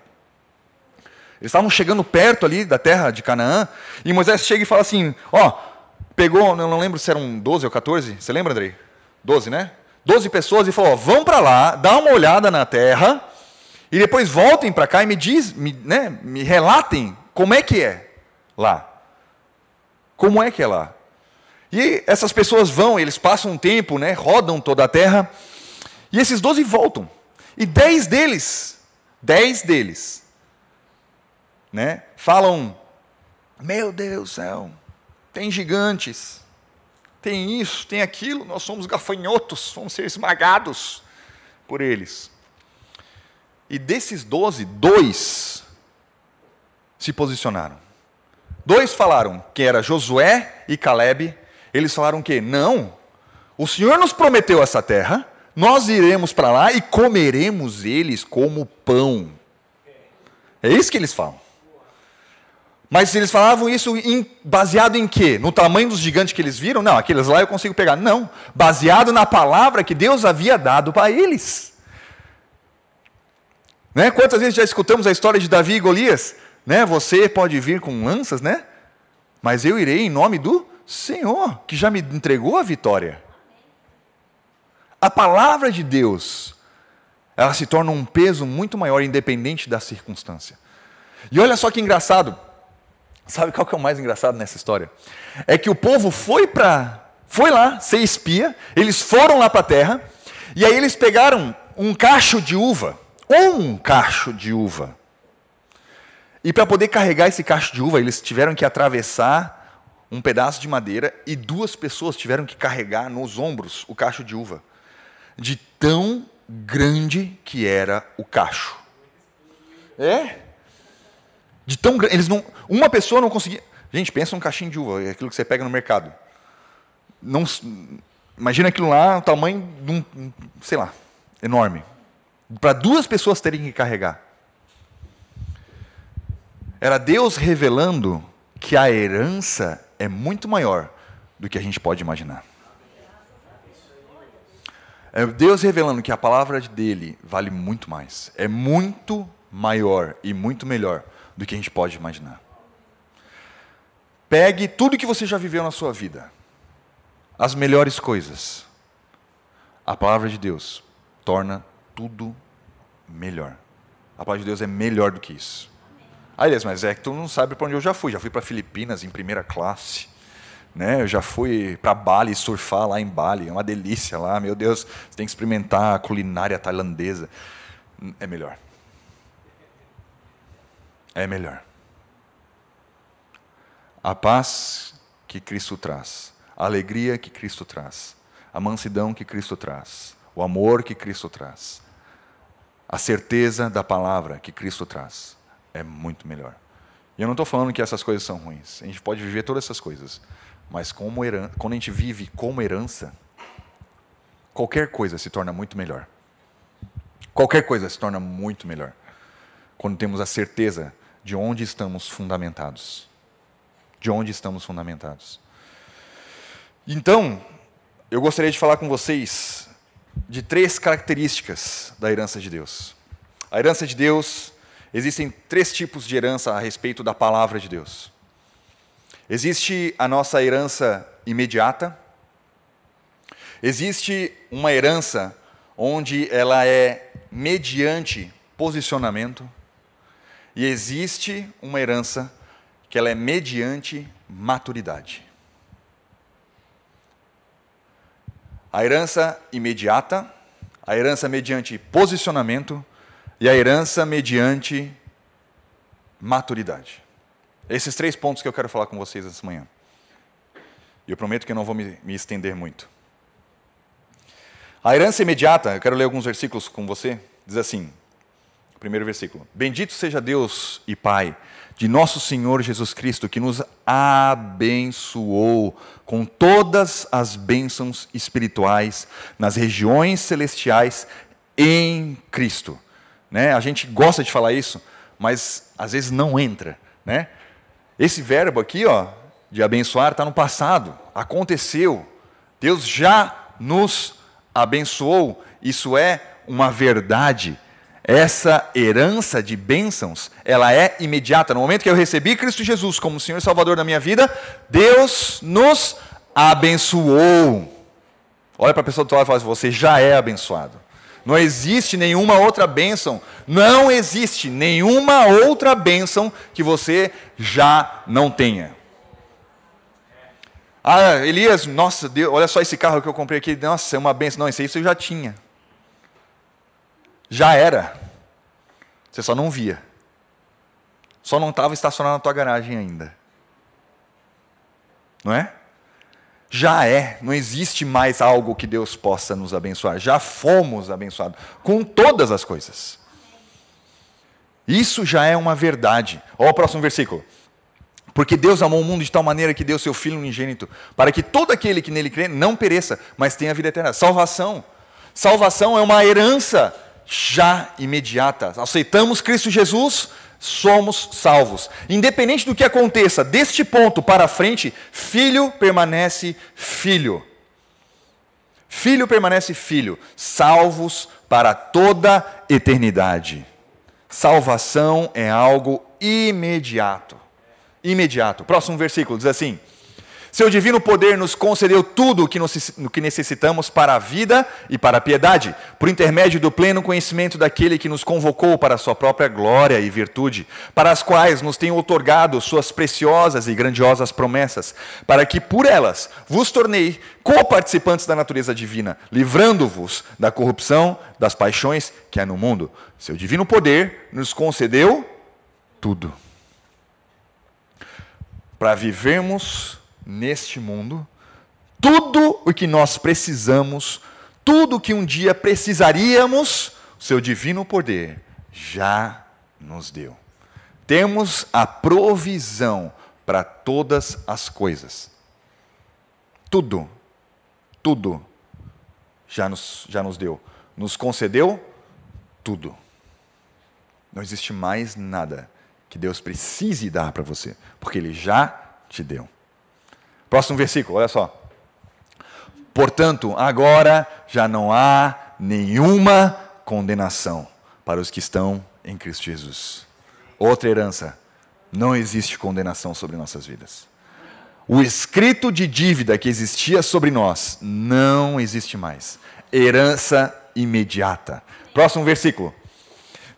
Eles estavam chegando perto ali da terra de Canaã, e Moisés chega e fala assim: Ó, pegou, eu não lembro se eram 12 ou 14, você lembra, Andrei? 12, né? 12 pessoas e falou: vão para lá, dá uma olhada na terra, e depois voltem para cá e me diz, me, né, me relatem como é que é lá. Como é que é lá? E essas pessoas vão, eles passam um tempo, né, rodam toda a terra, e esses 12 voltam. E 10 deles, 10 deles, né, falam: Meu Deus do céu, tem gigantes, tem isso, tem aquilo, nós somos gafanhotos, vamos ser esmagados por eles. E desses doze, dois se posicionaram. Dois falaram que era Josué e Caleb. Eles falaram que não, o Senhor nos prometeu essa terra, nós iremos para lá e comeremos eles como pão. É isso que eles falam. Mas eles falavam isso em, baseado em quê? No tamanho dos gigantes que eles viram? Não, aqueles lá eu consigo pegar. Não, baseado na palavra que Deus havia dado para eles. Né? Quantas vezes já escutamos a história de Davi e Golias? Né? Você pode vir com lanças, né? Mas eu irei em nome do Senhor, que já me entregou a vitória. A palavra de Deus, ela se torna um peso muito maior, independente da circunstância. E olha só que engraçado. Sabe qual que é o mais engraçado nessa história? É que o povo foi para foi lá ser espia, eles foram lá para a terra, e aí eles pegaram um cacho de uva, um cacho de uva. E para poder carregar esse cacho de uva, eles tiveram que atravessar um pedaço de madeira e duas pessoas tiveram que carregar nos ombros o cacho de uva. De tão grande que era o cacho. É? De tão eles não, uma pessoa não conseguia. Gente, pensa um caixinho de uva, é aquilo que você pega no mercado. Não, imagina aquilo lá, o tamanho de um, sei lá, enorme. Para duas pessoas terem que carregar. Era Deus revelando que a herança é muito maior do que a gente pode imaginar. É Deus revelando que a palavra dele vale muito mais. É muito maior e muito melhor do que a gente pode imaginar. Pegue tudo que você já viveu na sua vida, as melhores coisas. A palavra de Deus torna tudo melhor. A palavra de Deus é melhor do que isso. Aliás, mas é que tu não sabe para onde eu já fui. Já fui para Filipinas em primeira classe. Né? Eu já fui para Bali surfar lá em Bali. É uma delícia lá. Meu Deus, você tem que experimentar a culinária tailandesa. É melhor é melhor. A paz que Cristo traz, a alegria que Cristo traz, a mansidão que Cristo traz, o amor que Cristo traz, a certeza da palavra que Cristo traz, é muito melhor. E eu não estou falando que essas coisas são ruins. A gente pode viver todas essas coisas. Mas como herança, quando a gente vive como herança, qualquer coisa se torna muito melhor. Qualquer coisa se torna muito melhor. Quando temos a certeza de onde estamos fundamentados. De onde estamos fundamentados. Então, eu gostaria de falar com vocês de três características da herança de Deus. A herança de Deus, existem três tipos de herança a respeito da palavra de Deus. Existe a nossa herança imediata, existe uma herança onde ela é mediante posicionamento, e existe uma herança que ela é mediante maturidade. A herança imediata, a herança mediante posicionamento e a herança mediante maturidade. Esses três pontos que eu quero falar com vocês essa manhã. E eu prometo que eu não vou me, me estender muito. A herança imediata, eu quero ler alguns versículos com você, diz assim: primeiro versículo: Bendito seja Deus e Pai de nosso Senhor Jesus Cristo, que nos abençoou com todas as bênçãos espirituais nas regiões celestiais em Cristo. Né? A gente gosta de falar isso, mas às vezes não entra. Né? Esse verbo aqui, ó, de abençoar, está no passado, aconteceu. Deus já nos abençoou. Isso é uma verdade essa herança de bênçãos, ela é imediata. No momento que eu recebi Cristo Jesus como Senhor e Salvador da minha vida, Deus nos abençoou. Olha para a pessoa do lado e fala assim, você já é abençoado. Não existe nenhuma outra bênção, não existe nenhuma outra bênção que você já não tenha. Ah, Elias, nossa, Deus, olha só esse carro que eu comprei aqui, nossa, é uma bênção. Não, isso aí eu já tinha. Já era. Você só não via. Só não estava estacionado na tua garagem ainda. Não é? Já é, não existe mais algo que Deus possa nos abençoar. Já fomos abençoados com todas as coisas. Isso já é uma verdade. Olha o próximo versículo. Porque Deus amou o mundo de tal maneira que deu seu Filho unigênito, para que todo aquele que nele crê não pereça, mas tenha vida eterna. Salvação. Salvação é uma herança já imediata. Aceitamos Cristo Jesus, somos salvos. Independente do que aconteça, deste ponto para frente, filho permanece filho. Filho permanece filho, salvos para toda eternidade. Salvação é algo imediato. Imediato. Próximo versículo diz assim: seu divino poder nos concedeu tudo o que necessitamos para a vida e para a piedade, por intermédio do pleno conhecimento daquele que nos convocou para a sua própria glória e virtude, para as quais nos tem otorgado suas preciosas e grandiosas promessas, para que por elas vos tornei co-participantes da natureza divina, livrando-vos da corrupção das paixões que há no mundo. Seu divino poder nos concedeu tudo. Para vivermos neste mundo tudo o que nós precisamos, tudo o que um dia precisaríamos, seu divino poder já nos deu. Temos a provisão para todas as coisas. Tudo, tudo já nos, já nos deu. Nos concedeu tudo. Não existe mais nada que Deus precise dar para você, porque Ele já te deu. Próximo versículo, olha só. Portanto, agora já não há nenhuma condenação para os que estão em Cristo Jesus. Outra herança: não existe condenação sobre nossas vidas. O escrito de dívida que existia sobre nós não existe mais. Herança imediata. Próximo versículo.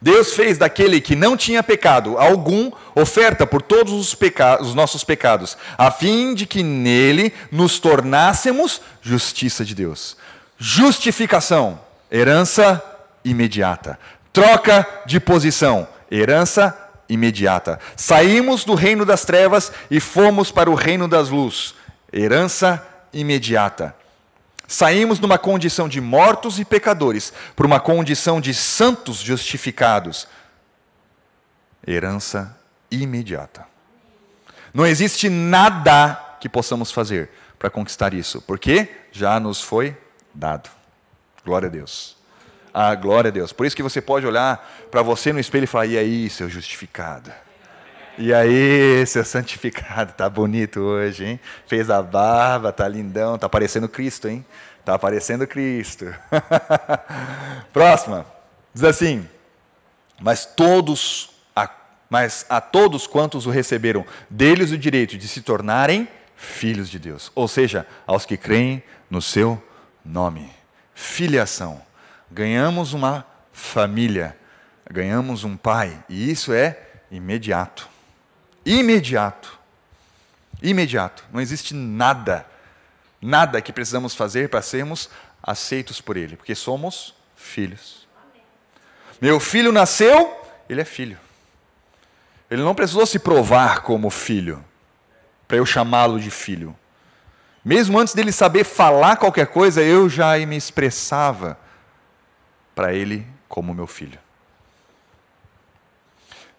Deus fez daquele que não tinha pecado algum oferta por todos os, os, nossos pecados, a fim de que nele nos tornássemos justiça de Deus. Justificação, herança imediata. Troca de posição, herança imediata. Saímos do reino das trevas e fomos para o reino das luz, herança imediata. Saímos de uma condição de mortos e pecadores para uma condição de santos justificados. Herança imediata. Não existe nada que possamos fazer para conquistar isso, porque já nos foi dado. Glória a Deus. Ah, glória a Deus. Por isso que você pode olhar para você no espelho e falar: e aí, seu justificado? E aí, seu santificado, tá bonito hoje, hein? Fez a barba, tá lindão, tá parecendo Cristo, hein? Tá parecendo Cristo. Próxima. Diz assim: Mas todos, a, mas a todos quantos o receberam, deles o direito de se tornarem filhos de Deus. Ou seja, aos que creem no seu nome. Filiação. Ganhamos uma família, ganhamos um pai, e isso é imediato imediato. Imediato. Não existe nada, nada que precisamos fazer para sermos aceitos por Ele, porque somos filhos. Meu filho nasceu, ele é filho. Ele não precisou se provar como filho, para eu chamá-lo de filho. Mesmo antes dele saber falar qualquer coisa, eu já me expressava para ele como meu filho.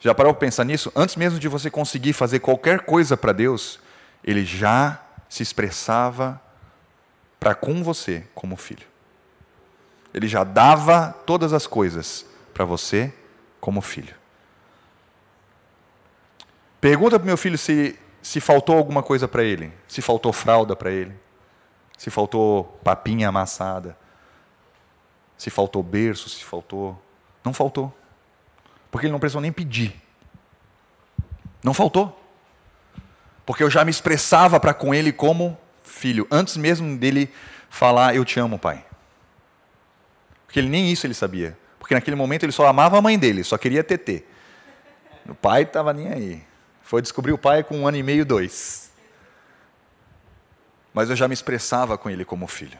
Já parou para pensar nisso? Antes mesmo de você conseguir fazer qualquer coisa para Deus, ele já se expressava para com você como filho. Ele já dava todas as coisas para você como filho. Pergunta para meu filho se, se faltou alguma coisa para ele. Se faltou fralda para ele. Se faltou papinha amassada. Se faltou berço, se faltou. Não faltou. Porque ele não precisou nem pedir. Não faltou. Porque eu já me expressava para com ele como filho, antes mesmo dele falar eu te amo, pai. Porque ele nem isso ele sabia. Porque naquele momento ele só amava a mãe dele, só queria TT. O pai estava nem aí. Foi descobrir o pai com um ano e meio, dois. Mas eu já me expressava com ele como filho.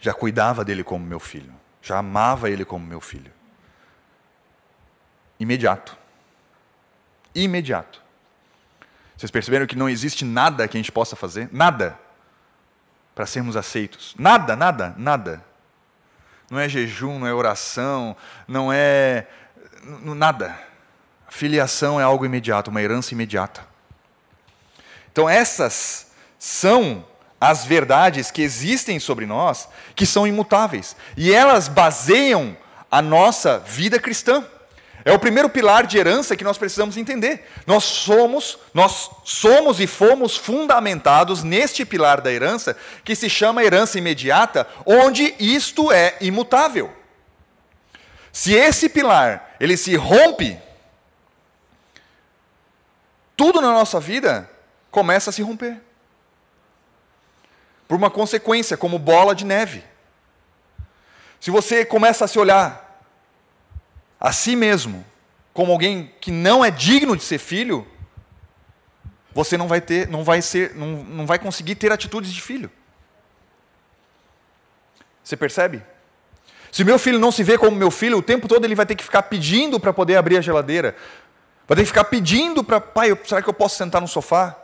Já cuidava dele como meu filho. Já amava ele como meu filho imediato. Imediato. Vocês perceberam que não existe nada que a gente possa fazer? Nada. Para sermos aceitos. Nada, nada, nada. Não é jejum, não é oração, não é. Nada. Filiação é algo imediato, uma herança imediata. Então, essas são as verdades que existem sobre nós, que são imutáveis. E elas baseiam a nossa vida cristã. É o primeiro pilar de herança que nós precisamos entender. Nós somos, nós somos e fomos fundamentados neste pilar da herança, que se chama herança imediata, onde isto é imutável. Se esse pilar, ele se rompe, tudo na nossa vida começa a se romper. Por uma consequência, como bola de neve. Se você começa a se olhar a si mesmo como alguém que não é digno de ser filho, você não vai ter, não vai ser, não, não vai conseguir ter atitudes de filho. Você percebe? Se meu filho não se vê como meu filho, o tempo todo ele vai ter que ficar pedindo para poder abrir a geladeira. Vai ter que ficar pedindo para, pai, será que eu posso sentar no sofá?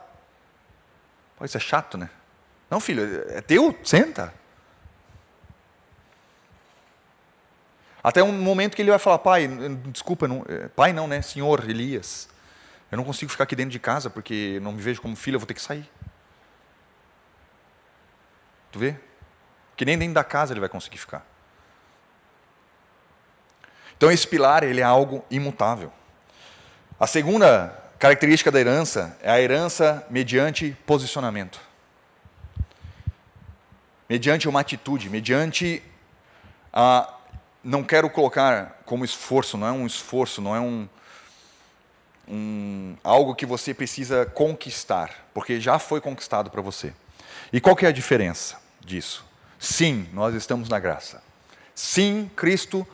Pô, isso é chato, né? Não, filho, é teu, senta. Até um momento que ele vai falar, pai, desculpa, não, é, pai não, né, senhor Elias, eu não consigo ficar aqui dentro de casa porque não me vejo como filho, eu vou ter que sair. Tu vê? Que nem dentro da casa ele vai conseguir ficar. Então esse pilar ele é algo imutável. A segunda característica da herança é a herança mediante posicionamento. Mediante uma atitude, mediante a não quero colocar como esforço, não é um esforço, não é um, um algo que você precisa conquistar, porque já foi conquistado para você. E qual que é a diferença disso? Sim, nós estamos na graça. Sim, Cristo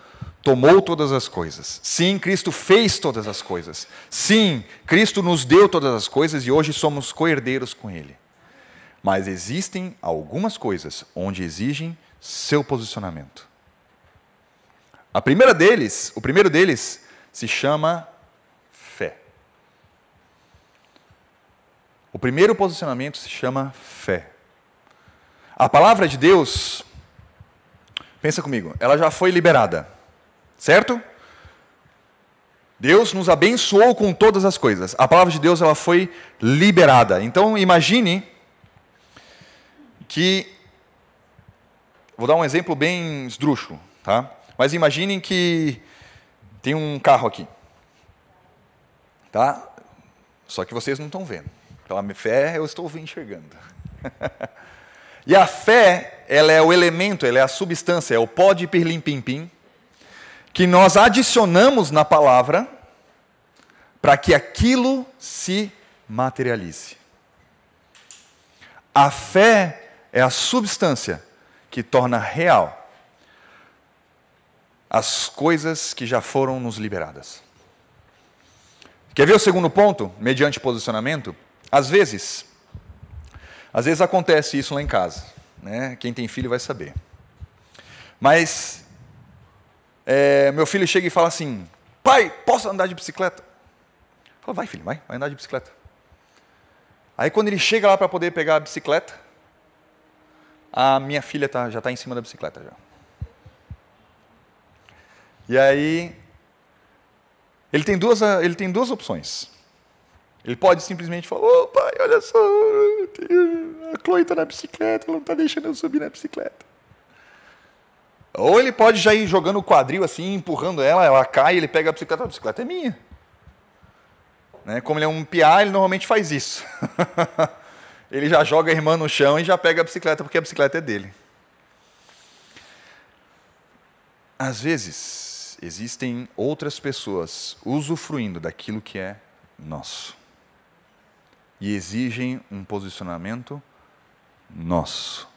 tomou todas as coisas. Sim, Cristo fez todas as coisas. Sim, Cristo nos deu todas as coisas e hoje somos coerdeiros com Ele. Mas existem algumas coisas onde exigem seu posicionamento. A primeira deles, o primeiro deles, se chama fé. O primeiro posicionamento se chama fé. A palavra de Deus, pensa comigo, ela já foi liberada, certo? Deus nos abençoou com todas as coisas. A palavra de Deus ela foi liberada. Então imagine que vou dar um exemplo bem esdrúxulo, tá? Mas imaginem que tem um carro aqui. Tá? Só que vocês não estão vendo. Pela fé eu estou enxergando. e a fé, ela é o elemento, ela é a substância, é o pó de pirlim-pim-pim, que nós adicionamos na palavra para que aquilo se materialize. A fé é a substância que torna real as coisas que já foram nos liberadas. Quer ver o segundo ponto, mediante posicionamento? Às vezes, às vezes acontece isso lá em casa. Né? Quem tem filho vai saber. Mas é, meu filho chega e fala assim: Pai, posso andar de bicicleta? Fala, vai filho, vai, vai andar de bicicleta. Aí quando ele chega lá para poder pegar a bicicleta, a minha filha tá, já está em cima da bicicleta já. E aí ele tem duas, ele tem duas opções. Ele pode simplesmente falar, ô pai, olha só, a Chloe está na bicicleta, ela não está deixando eu subir na bicicleta. Ou ele pode já ir jogando o quadril assim, empurrando ela, ela cai, ele pega a bicicleta, a bicicleta é minha. Né? Como ele é um piá, ele normalmente faz isso. ele já joga a irmã no chão e já pega a bicicleta, porque a bicicleta é dele. Às vezes, existem outras pessoas usufruindo daquilo que é nosso. E exigem um posicionamento nosso,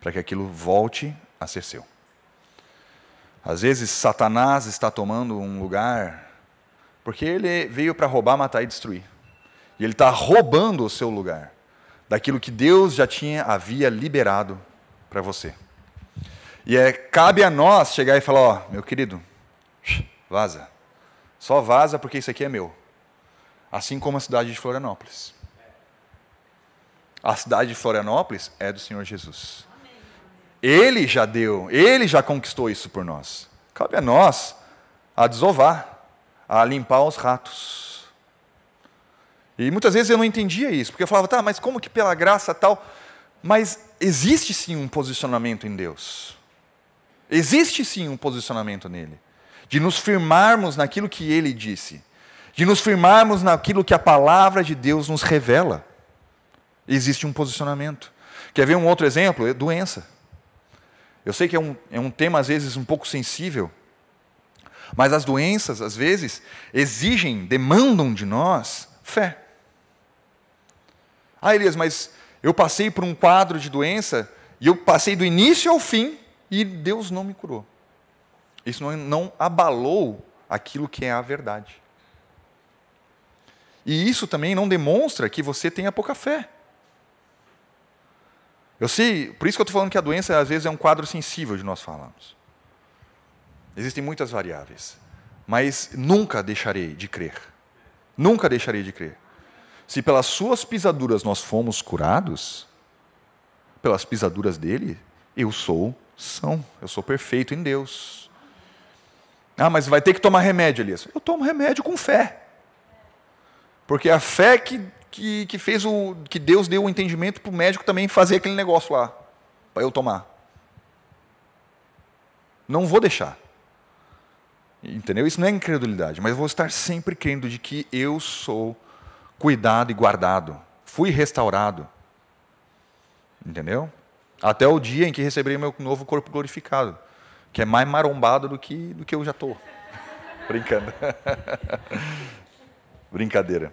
para que aquilo volte a ser seu. Às vezes, Satanás está tomando um lugar porque ele veio para roubar, matar e destruir. E ele está roubando o seu lugar daquilo que Deus já tinha havia liberado para você. E é cabe a nós chegar e falar, ó, meu querido, vaza. Só vaza porque isso aqui é meu. Assim como a cidade de Florianópolis. A cidade de Florianópolis é do Senhor Jesus. Ele já deu, ele já conquistou isso por nós. Cabe a nós a desovar, a limpar os ratos. E muitas vezes eu não entendia isso, porque eu falava, tá, mas como que pela graça tal? Mas existe sim um posicionamento em Deus. Existe sim um posicionamento nele. De nos firmarmos naquilo que ele disse. De nos firmarmos naquilo que a palavra de Deus nos revela. Existe um posicionamento. Quer ver um outro exemplo? É doença. Eu sei que é um, é um tema, às vezes, um pouco sensível, mas as doenças, às vezes, exigem, demandam de nós fé. Ah, Elias, mas eu passei por um quadro de doença e eu passei do início ao fim e Deus não me curou. Isso não, não abalou aquilo que é a verdade. E isso também não demonstra que você tenha pouca fé. Eu sei, por isso que eu estou falando que a doença às vezes é um quadro sensível de nós falarmos. Existem muitas variáveis, mas nunca deixarei de crer. Nunca deixarei de crer. Se pelas suas pisaduras nós fomos curados, pelas pisaduras dele, eu sou são, eu sou perfeito em Deus. Ah, mas vai ter que tomar remédio, Elias. Eu tomo remédio com fé. Porque a fé que que, que fez o. que Deus deu o entendimento para o médico também fazer aquele negócio lá, para eu tomar. Não vou deixar. Entendeu? Isso não é incredulidade, mas vou estar sempre crendo de que eu sou cuidado e guardado. Fui restaurado. Entendeu? Até o dia em que receberei meu novo corpo glorificado, que é mais marombado do que, do que eu já estou. Brincando. Brincadeira.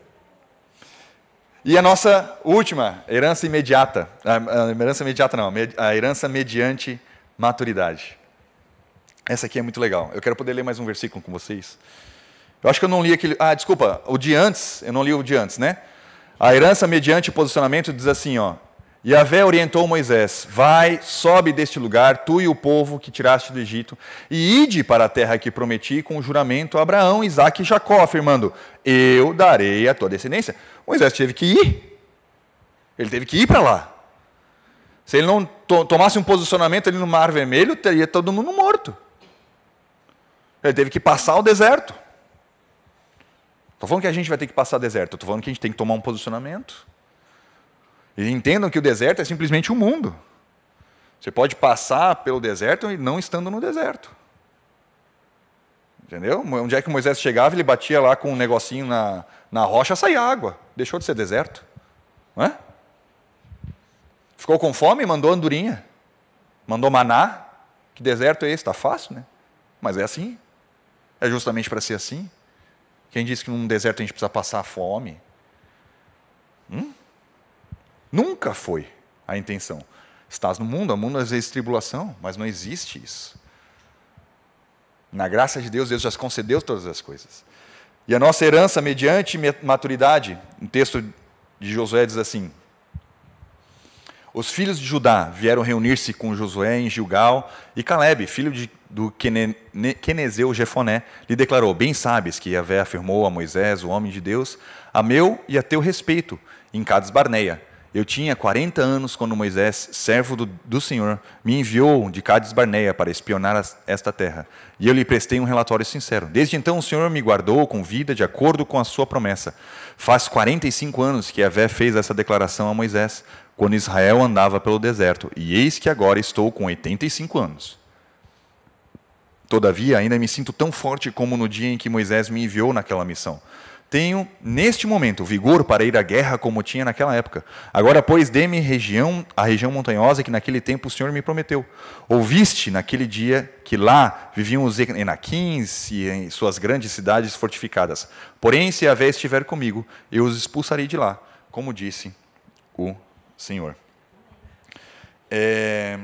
E a nossa última, herança imediata. A, herança imediata não, a herança mediante maturidade. Essa aqui é muito legal. Eu quero poder ler mais um versículo com vocês. Eu acho que eu não li aquele. Ah, desculpa, o de antes, eu não li o de antes, né? A herança mediante posicionamento diz assim, ó: Yahvé orientou Moisés: Vai, sobe deste lugar, tu e o povo que tiraste do Egito, e ide para a terra que prometi com o juramento a Abraão, Isaque e Jacó, afirmando: Eu darei a tua descendência. Moisés teve que ir. Ele teve que ir para lá. Se ele não to tomasse um posicionamento ali no Mar Vermelho, teria todo mundo morto. Ele teve que passar o deserto. Estou falando que a gente vai ter que passar o deserto, estou falando que a gente tem que tomar um posicionamento. E entendam que o deserto é simplesmente um mundo. Você pode passar pelo deserto e não estando no deserto. Entendeu? Onde é que Moisés chegava, ele batia lá com um negocinho na, na rocha, saía água. Deixou de ser deserto. Não é? Ficou com fome, mandou andorinha. Mandou maná. Que deserto é esse? Está fácil, né? Mas é assim. É justamente para ser assim. Quem disse que num deserto a gente precisa passar fome? Nunca foi a intenção. Estás no mundo, o mundo às vezes tribulação, mas não existe isso. Na graça de Deus, Deus já concedeu todas as coisas. E a nossa herança mediante maturidade, um texto de Josué diz assim: Os filhos de Judá vieram reunir-se com Josué em Gilgal, e Caleb, filho de, do Quenezeu Jefoné, lhe declarou: Bem sabes que Yahvé afirmou a Moisés, o homem de Deus, a meu e a teu respeito, em Cades Barneia. Eu tinha 40 anos quando Moisés, servo do, do, Senhor, me enviou de Cades Barneia para espionar esta terra. E eu lhe prestei um relatório sincero. Desde então o Senhor me guardou com vida de acordo com a sua promessa. Faz 45 anos que Yahvé fez essa declaração a Moisés, quando Israel andava pelo deserto. E eis que agora estou com 85 anos. Todavia, ainda me sinto tão forte como no dia em que Moisés me enviou naquela missão. Tenho, neste momento, vigor para ir à guerra como tinha naquela época. Agora, pois, dê-me região, a região montanhosa que naquele tempo o Senhor me prometeu. Ouviste naquele dia que lá viviam os Enaquins e em suas grandes cidades fortificadas. Porém, se a vez estiver comigo, eu os expulsarei de lá, como disse o Senhor. É...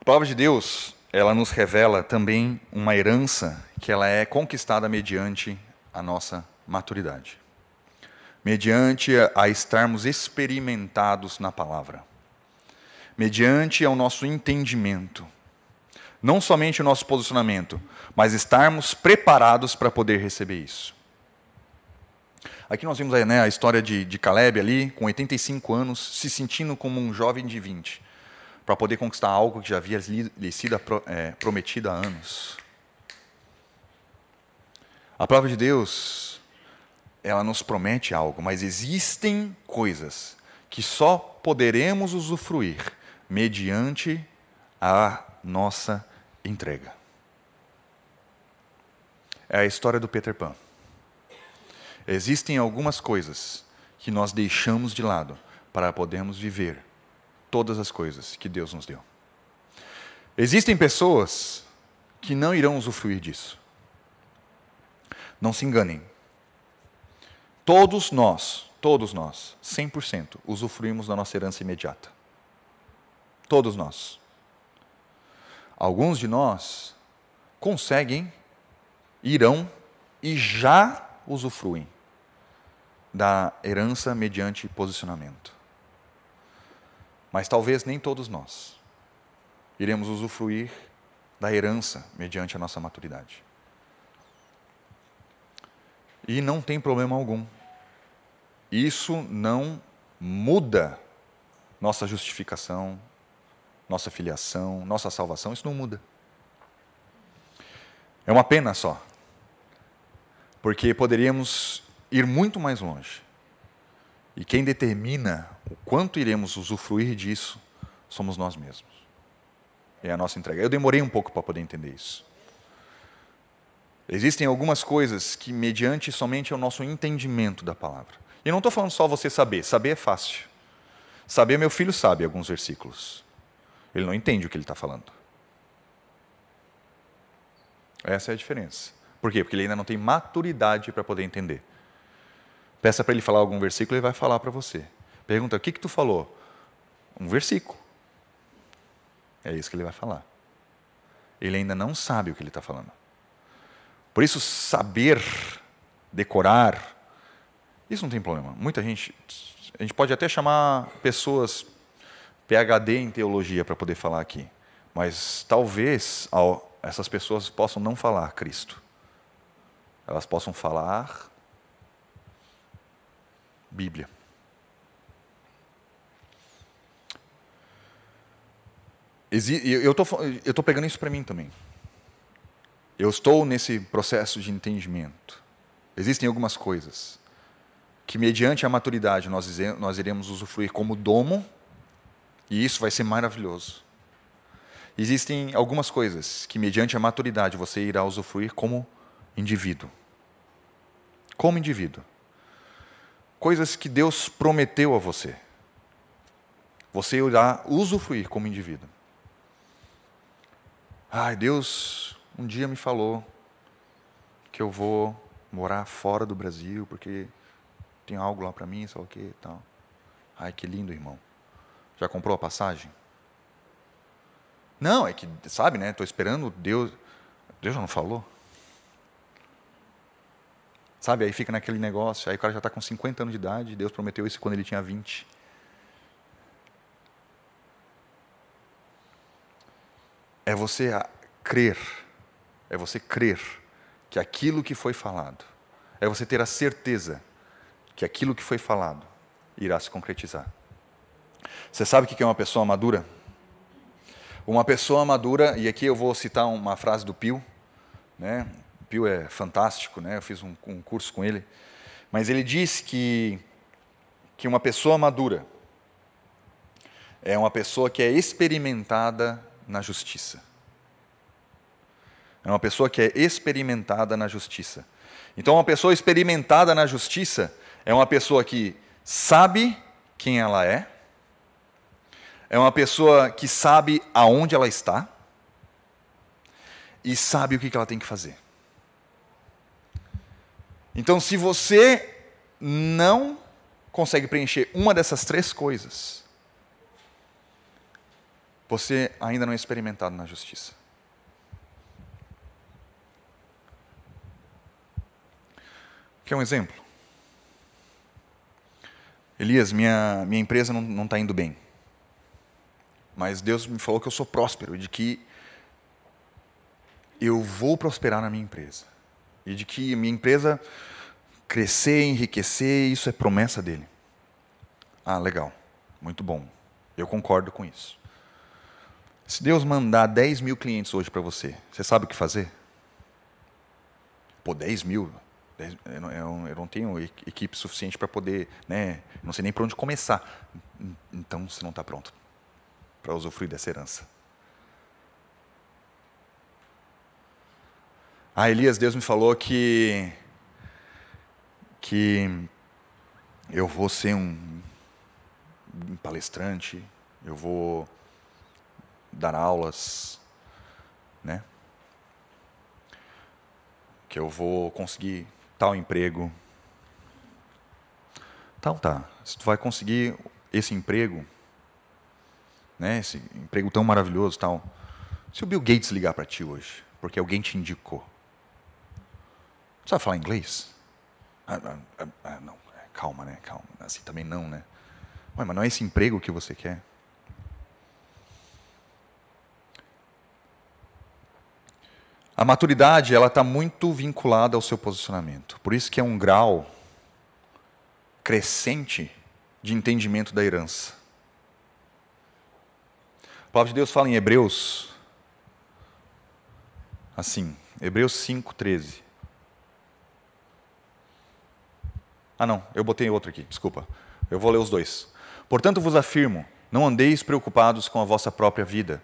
A palavra de Deus ela nos revela também uma herança que ela é conquistada mediante a nossa maturidade. Mediante a estarmos experimentados na palavra. Mediante ao nosso entendimento. Não somente o nosso posicionamento, mas estarmos preparados para poder receber isso. Aqui nós vimos né, a história de, de Caleb ali, com 85 anos, se sentindo como um jovem de 20 para poder conquistar algo que já havia lhe sido é, prometido há anos. A palavra de Deus, ela nos promete algo, mas existem coisas que só poderemos usufruir mediante a nossa entrega. É a história do Peter Pan. Existem algumas coisas que nós deixamos de lado para podermos viver todas as coisas que Deus nos deu. Existem pessoas que não irão usufruir disso. Não se enganem. Todos nós, todos nós, 100%, usufruímos da nossa herança imediata. Todos nós. Alguns de nós conseguem, irão e já usufruem da herança mediante posicionamento. Mas talvez nem todos nós iremos usufruir da herança mediante a nossa maturidade. E não tem problema algum. Isso não muda nossa justificação, nossa filiação, nossa salvação, isso não muda. É uma pena só. Porque poderíamos ir muito mais longe. E quem determina o quanto iremos usufruir disso somos nós mesmos. É a nossa entrega. Eu demorei um pouco para poder entender isso. Existem algumas coisas que, mediante somente o nosso entendimento da palavra. E não estou falando só você saber, saber é fácil. Saber, meu filho sabe alguns versículos. Ele não entende o que ele está falando. Essa é a diferença. Por quê? Porque ele ainda não tem maturidade para poder entender. Peça para ele falar algum versículo, ele vai falar para você. Pergunta: o que, que tu falou? Um versículo. É isso que ele vai falar. Ele ainda não sabe o que ele está falando. Por isso, saber, decorar, isso não tem problema. Muita gente, a gente pode até chamar pessoas PhD em teologia para poder falar aqui, mas talvez essas pessoas possam não falar Cristo. Elas possam falar Bíblia. Eu estou pegando isso para mim também. Eu estou nesse processo de entendimento. Existem algumas coisas que, mediante a maturidade, nós, nós iremos usufruir como domo, e isso vai ser maravilhoso. Existem algumas coisas que, mediante a maturidade, você irá usufruir como indivíduo. Como indivíduo coisas que Deus prometeu a você. Você irá usufruir como indivíduo. Ai, Deus um dia me falou que eu vou morar fora do Brasil porque tem algo lá para mim, sei o que tal. Ai, que lindo, irmão. Já comprou a passagem? Não, é que, sabe, né? Estou esperando Deus. Deus já não falou? Sabe, aí fica naquele negócio, aí o cara já está com 50 anos de idade, Deus prometeu isso quando ele tinha 20. É você crer, é você crer que aquilo que foi falado, é você ter a certeza que aquilo que foi falado irá se concretizar. Você sabe o que é uma pessoa madura? Uma pessoa madura, e aqui eu vou citar uma frase do Pio, né? O Pio é fantástico, né? Eu fiz um, um curso com ele, mas ele diz que que uma pessoa madura é uma pessoa que é experimentada na justiça. É uma pessoa que é experimentada na justiça. Então, uma pessoa experimentada na justiça é uma pessoa que sabe quem ela é, é uma pessoa que sabe aonde ela está e sabe o que ela tem que fazer. Então, se você não consegue preencher uma dessas três coisas, você ainda não é experimentado na justiça. Quer um exemplo? Elias, minha, minha empresa não está indo bem. Mas Deus me falou que eu sou próspero, de que eu vou prosperar na minha empresa. E de que minha empresa crescer, enriquecer, isso é promessa dele. Ah, legal. Muito bom. Eu concordo com isso. Se Deus mandar 10 mil clientes hoje para você, você sabe o que fazer? Pô, 10 mil, eu não, tenho equipe suficiente para poder, né, não sei nem para onde começar. Então você não está pronto para usufruir dessa herança. Ah, Elias, Deus me falou que que eu vou ser um, um palestrante, eu vou dar aulas, né? Que eu vou conseguir tal emprego. Então tá, se tu vai conseguir esse emprego, né, esse emprego tão maravilhoso, tal. Se o Bill Gates ligar para ti hoje, porque alguém te indicou, tu sabe falar inglês? Ah, ah, ah, ah não, é, calma, né, calma, assim também não, né? Ué, mas não é esse emprego que você quer? A maturidade ela está muito vinculada ao seu posicionamento. Por isso que é um grau crescente de entendimento da herança. A palavra de Deus fala em Hebreus assim, Hebreus 5:13. Ah, não, eu botei outro aqui, desculpa. Eu vou ler os dois. Portanto vos afirmo, não andeis preocupados com a vossa própria vida,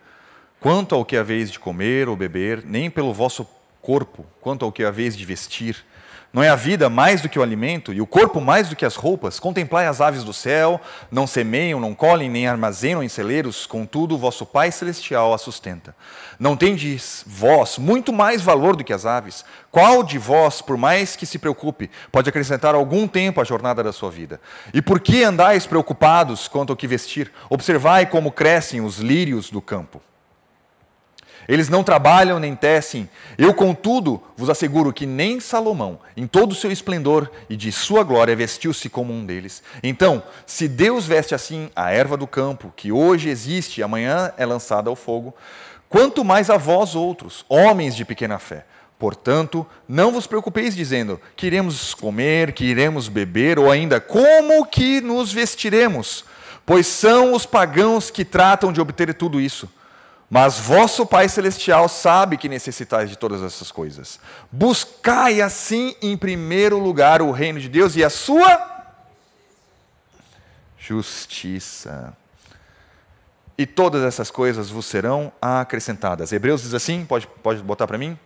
quanto ao que haveis de comer ou beber, nem pelo vosso corpo, quanto ao que haveis de vestir. Não é a vida mais do que o alimento, e o corpo mais do que as roupas? Contemplai as aves do céu, não semeiam, não colhem, nem armazenam em celeiros, contudo o vosso Pai Celestial a sustenta. Não tendes vós muito mais valor do que as aves? Qual de vós, por mais que se preocupe, pode acrescentar algum tempo à jornada da sua vida? E por que andais preocupados quanto ao que vestir? Observai como crescem os lírios do campo. Eles não trabalham nem tecem. Eu, contudo, vos asseguro que nem Salomão, em todo o seu esplendor e de sua glória, vestiu-se como um deles. Então, se Deus veste assim a erva do campo, que hoje existe e amanhã é lançada ao fogo, quanto mais a vós outros, homens de pequena fé. Portanto, não vos preocupeis dizendo que iremos comer, que iremos beber, ou ainda como que nos vestiremos, pois são os pagãos que tratam de obter tudo isso. Mas vosso Pai Celestial sabe que necessitais de todas essas coisas. Buscai assim em primeiro lugar o reino de Deus e a sua justiça. E todas essas coisas vos serão acrescentadas. Hebreus diz assim, pode, pode botar para mim?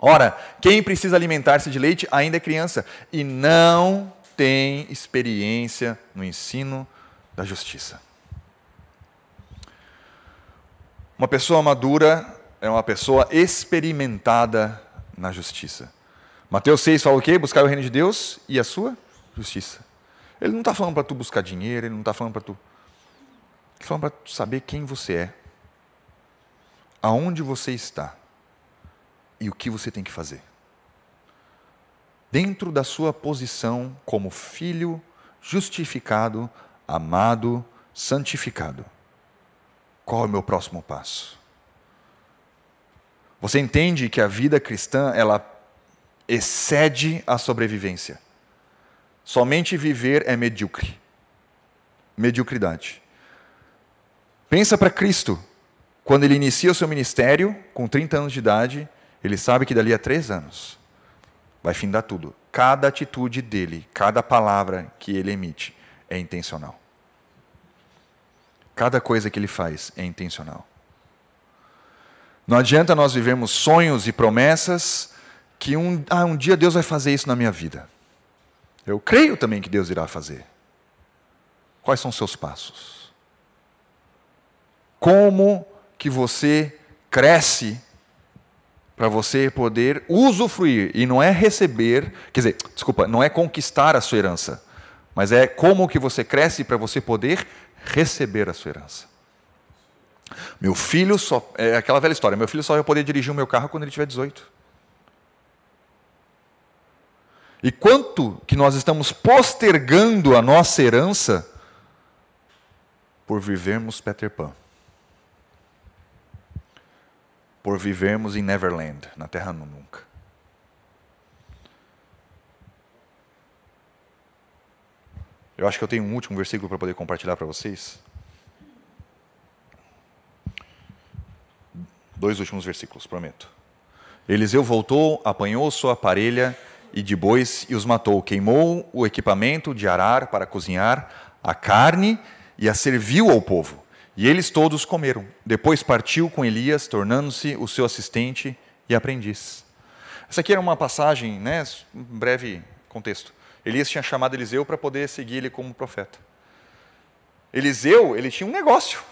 Ora, quem precisa alimentar-se de leite ainda é criança e não tem experiência no ensino da justiça. Uma pessoa madura é uma pessoa experimentada na justiça. Mateus 6 fala o quê? Buscar o reino de Deus e a sua justiça. Ele não está falando para tu buscar dinheiro, ele não está falando para tu. Ele está falando para tu saber quem você é, aonde você está e o que você tem que fazer. Dentro da sua posição como filho justificado, amado, santificado. Qual é o meu próximo passo? Você entende que a vida cristã, ela excede a sobrevivência. Somente viver é medíocre. Mediocridade. Pensa para Cristo. Quando ele inicia o seu ministério, com 30 anos de idade, ele sabe que dali a três anos vai findar tudo. Cada atitude dele, cada palavra que ele emite é intencional. Cada coisa que ele faz é intencional. Não adianta nós vivermos sonhos e promessas que um, ah, um dia Deus vai fazer isso na minha vida. Eu creio também que Deus irá fazer. Quais são os seus passos? Como que você cresce para você poder usufruir e não é receber, quer dizer, desculpa, não é conquistar a sua herança, mas é como que você cresce para você poder receber a sua herança. Meu filho só. É aquela velha história. Meu filho só vai poder dirigir o meu carro quando ele tiver 18. E quanto que nós estamos postergando a nossa herança por vivermos Peter Pan? Por vivermos em Neverland, na Terra Nunca. Eu acho que eu tenho um último versículo para poder compartilhar para vocês. Dois últimos versículos, prometo. Eliseu voltou, apanhou sua parelha e de bois e os matou. Queimou o equipamento de arar para cozinhar a carne e a serviu ao povo. E eles todos comeram. Depois partiu com Elias, tornando-se o seu assistente e aprendiz. Essa aqui era uma passagem, né, um breve contexto. Elias tinha chamado Eliseu para poder seguir ele como profeta. Eliseu, ele tinha um negócio.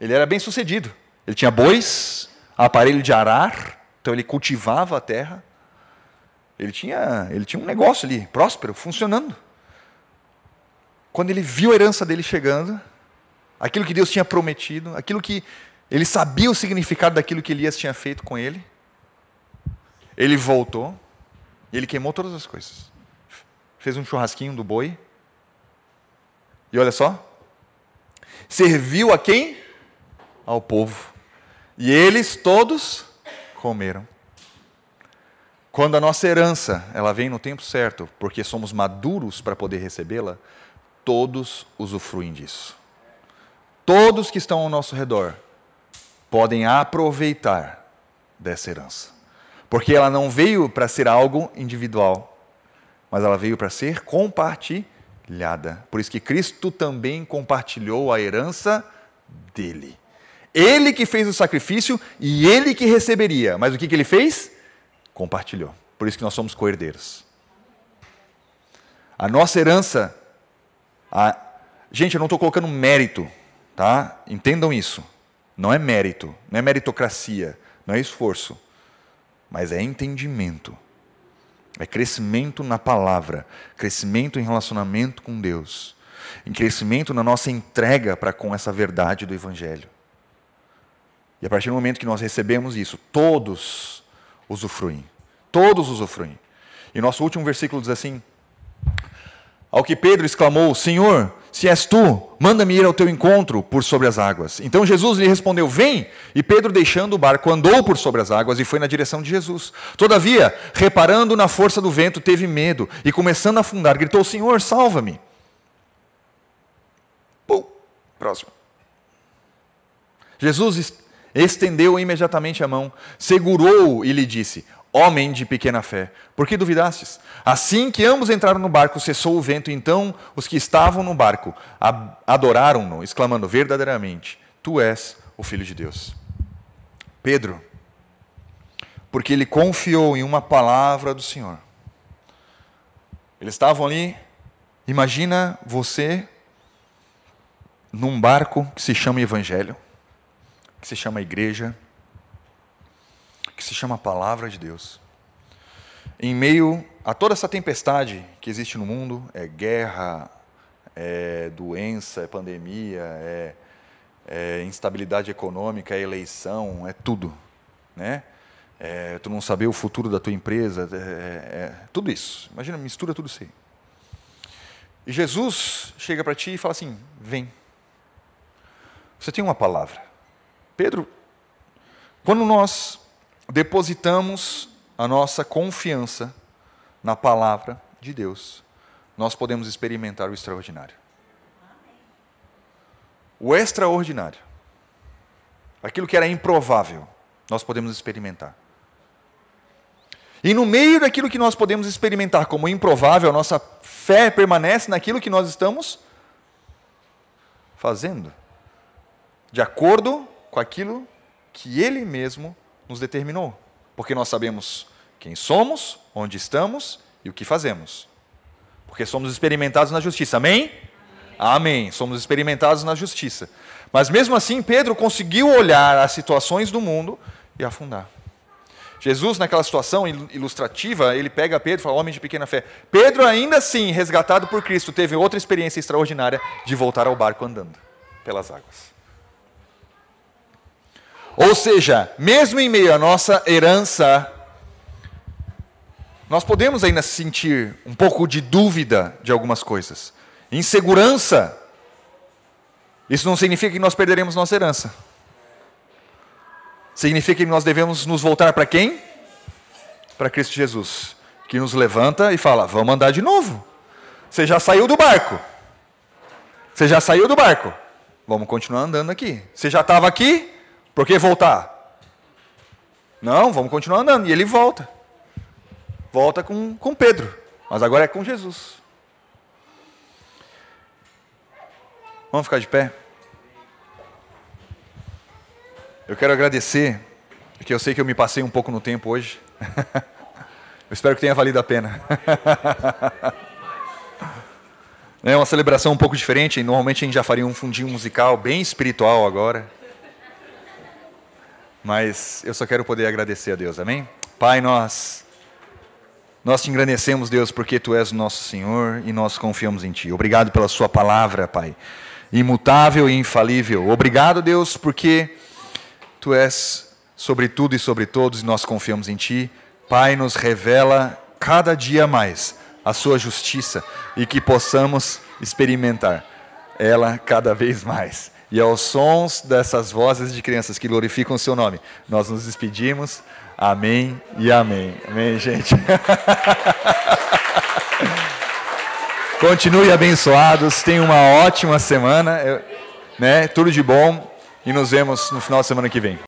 Ele era bem sucedido. Ele tinha bois, aparelho de arar, então ele cultivava a terra. Ele tinha, ele tinha um negócio ali, próspero, funcionando. Quando ele viu a herança dele chegando, aquilo que Deus tinha prometido, aquilo que ele sabia o significado daquilo que Elias tinha feito com ele, ele voltou e ele queimou todas as coisas. Fez um churrasquinho do boi. E olha só, serviu a quem? Ao povo. E eles todos comeram. Quando a nossa herança, ela vem no tempo certo, porque somos maduros para poder recebê-la, todos usufruem disso. Todos que estão ao nosso redor podem aproveitar dessa herança. Porque ela não veio para ser algo individual, mas ela veio para ser compartilhada. Por isso que Cristo também compartilhou a herança dele. Ele que fez o sacrifício e ele que receberia. Mas o que, que ele fez? Compartilhou. Por isso que nós somos coerdeiros. A nossa herança. A... Gente, eu não estou colocando mérito, tá? Entendam isso. Não é mérito, não é meritocracia, não é esforço, mas é entendimento. É crescimento na palavra, crescimento em relacionamento com Deus, em crescimento na nossa entrega para com essa verdade do Evangelho. E a partir do momento que nós recebemos isso, todos usufruem. Todos usufruem. E nosso último versículo diz assim: Ao que Pedro exclamou: Senhor, se és tu, manda-me ir ao teu encontro por sobre as águas. Então Jesus lhe respondeu: Vem. E Pedro, deixando o barco, andou por sobre as águas e foi na direção de Jesus. Todavia, reparando na força do vento, teve medo e, começando a afundar, gritou: Senhor, salva-me. Próximo. Jesus Estendeu imediatamente a mão, segurou-o e lhe disse: Homem de pequena fé, por que duvidastes? Assim que ambos entraram no barco, cessou o vento, então os que estavam no barco adoraram-no, exclamando: Verdadeiramente, tu és o Filho de Deus. Pedro, porque ele confiou em uma palavra do Senhor. Eles estavam ali, imagina você num barco que se chama Evangelho que se chama igreja, que se chama palavra de Deus. Em meio a toda essa tempestade que existe no mundo, é guerra, é doença, é pandemia, é, é instabilidade econômica, é eleição, é tudo, né? é, tu não saber o futuro da tua empresa, é, é, tudo isso. Imagina, mistura tudo isso aí. E Jesus chega para ti e fala assim: vem. Você tem uma palavra. Pedro, quando nós depositamos a nossa confiança na palavra de Deus, nós podemos experimentar o extraordinário. O extraordinário, aquilo que era improvável, nós podemos experimentar. E no meio daquilo que nós podemos experimentar como improvável, a nossa fé permanece naquilo que nós estamos fazendo, de acordo com aquilo que Ele mesmo nos determinou. Porque nós sabemos quem somos, onde estamos e o que fazemos. Porque somos experimentados na justiça. Amém? Amém. Somos experimentados na justiça. Mas mesmo assim, Pedro conseguiu olhar as situações do mundo e afundar. Jesus, naquela situação ilustrativa, ele pega Pedro e fala: Homem de pequena fé. Pedro, ainda assim, resgatado por Cristo, teve outra experiência extraordinária de voltar ao barco andando pelas águas. Ou seja, mesmo em meio à nossa herança, nós podemos ainda sentir um pouco de dúvida de algumas coisas, insegurança. Isso não significa que nós perderemos nossa herança. Significa que nós devemos nos voltar para quem? Para Cristo Jesus, que nos levanta e fala: Vamos andar de novo. Você já saiu do barco. Você já saiu do barco. Vamos continuar andando aqui. Você já estava aqui, por que voltar? Não, vamos continuar andando. E ele volta. Volta com, com Pedro. Mas agora é com Jesus. Vamos ficar de pé? Eu quero agradecer, porque eu sei que eu me passei um pouco no tempo hoje. eu espero que tenha valido a pena. é uma celebração um pouco diferente. Normalmente a gente já faria um fundinho musical bem espiritual agora. Mas eu só quero poder agradecer a Deus, amém? Pai, nós nós te engrandecemos, Deus, porque tu és o nosso Senhor e nós confiamos em ti. Obrigado pela sua palavra, Pai, imutável e infalível. Obrigado, Deus, porque Tu és sobre tudo e sobre todos e nós confiamos em Ti. Pai, nos revela cada dia mais a Sua justiça e que possamos experimentar ela cada vez mais. E aos sons dessas vozes de crianças que glorificam o Seu nome, nós nos despedimos. Amém e amém. Amém, gente. Continue abençoados, tenham uma ótima semana, né? Tudo de bom e nos vemos no final da semana que vem.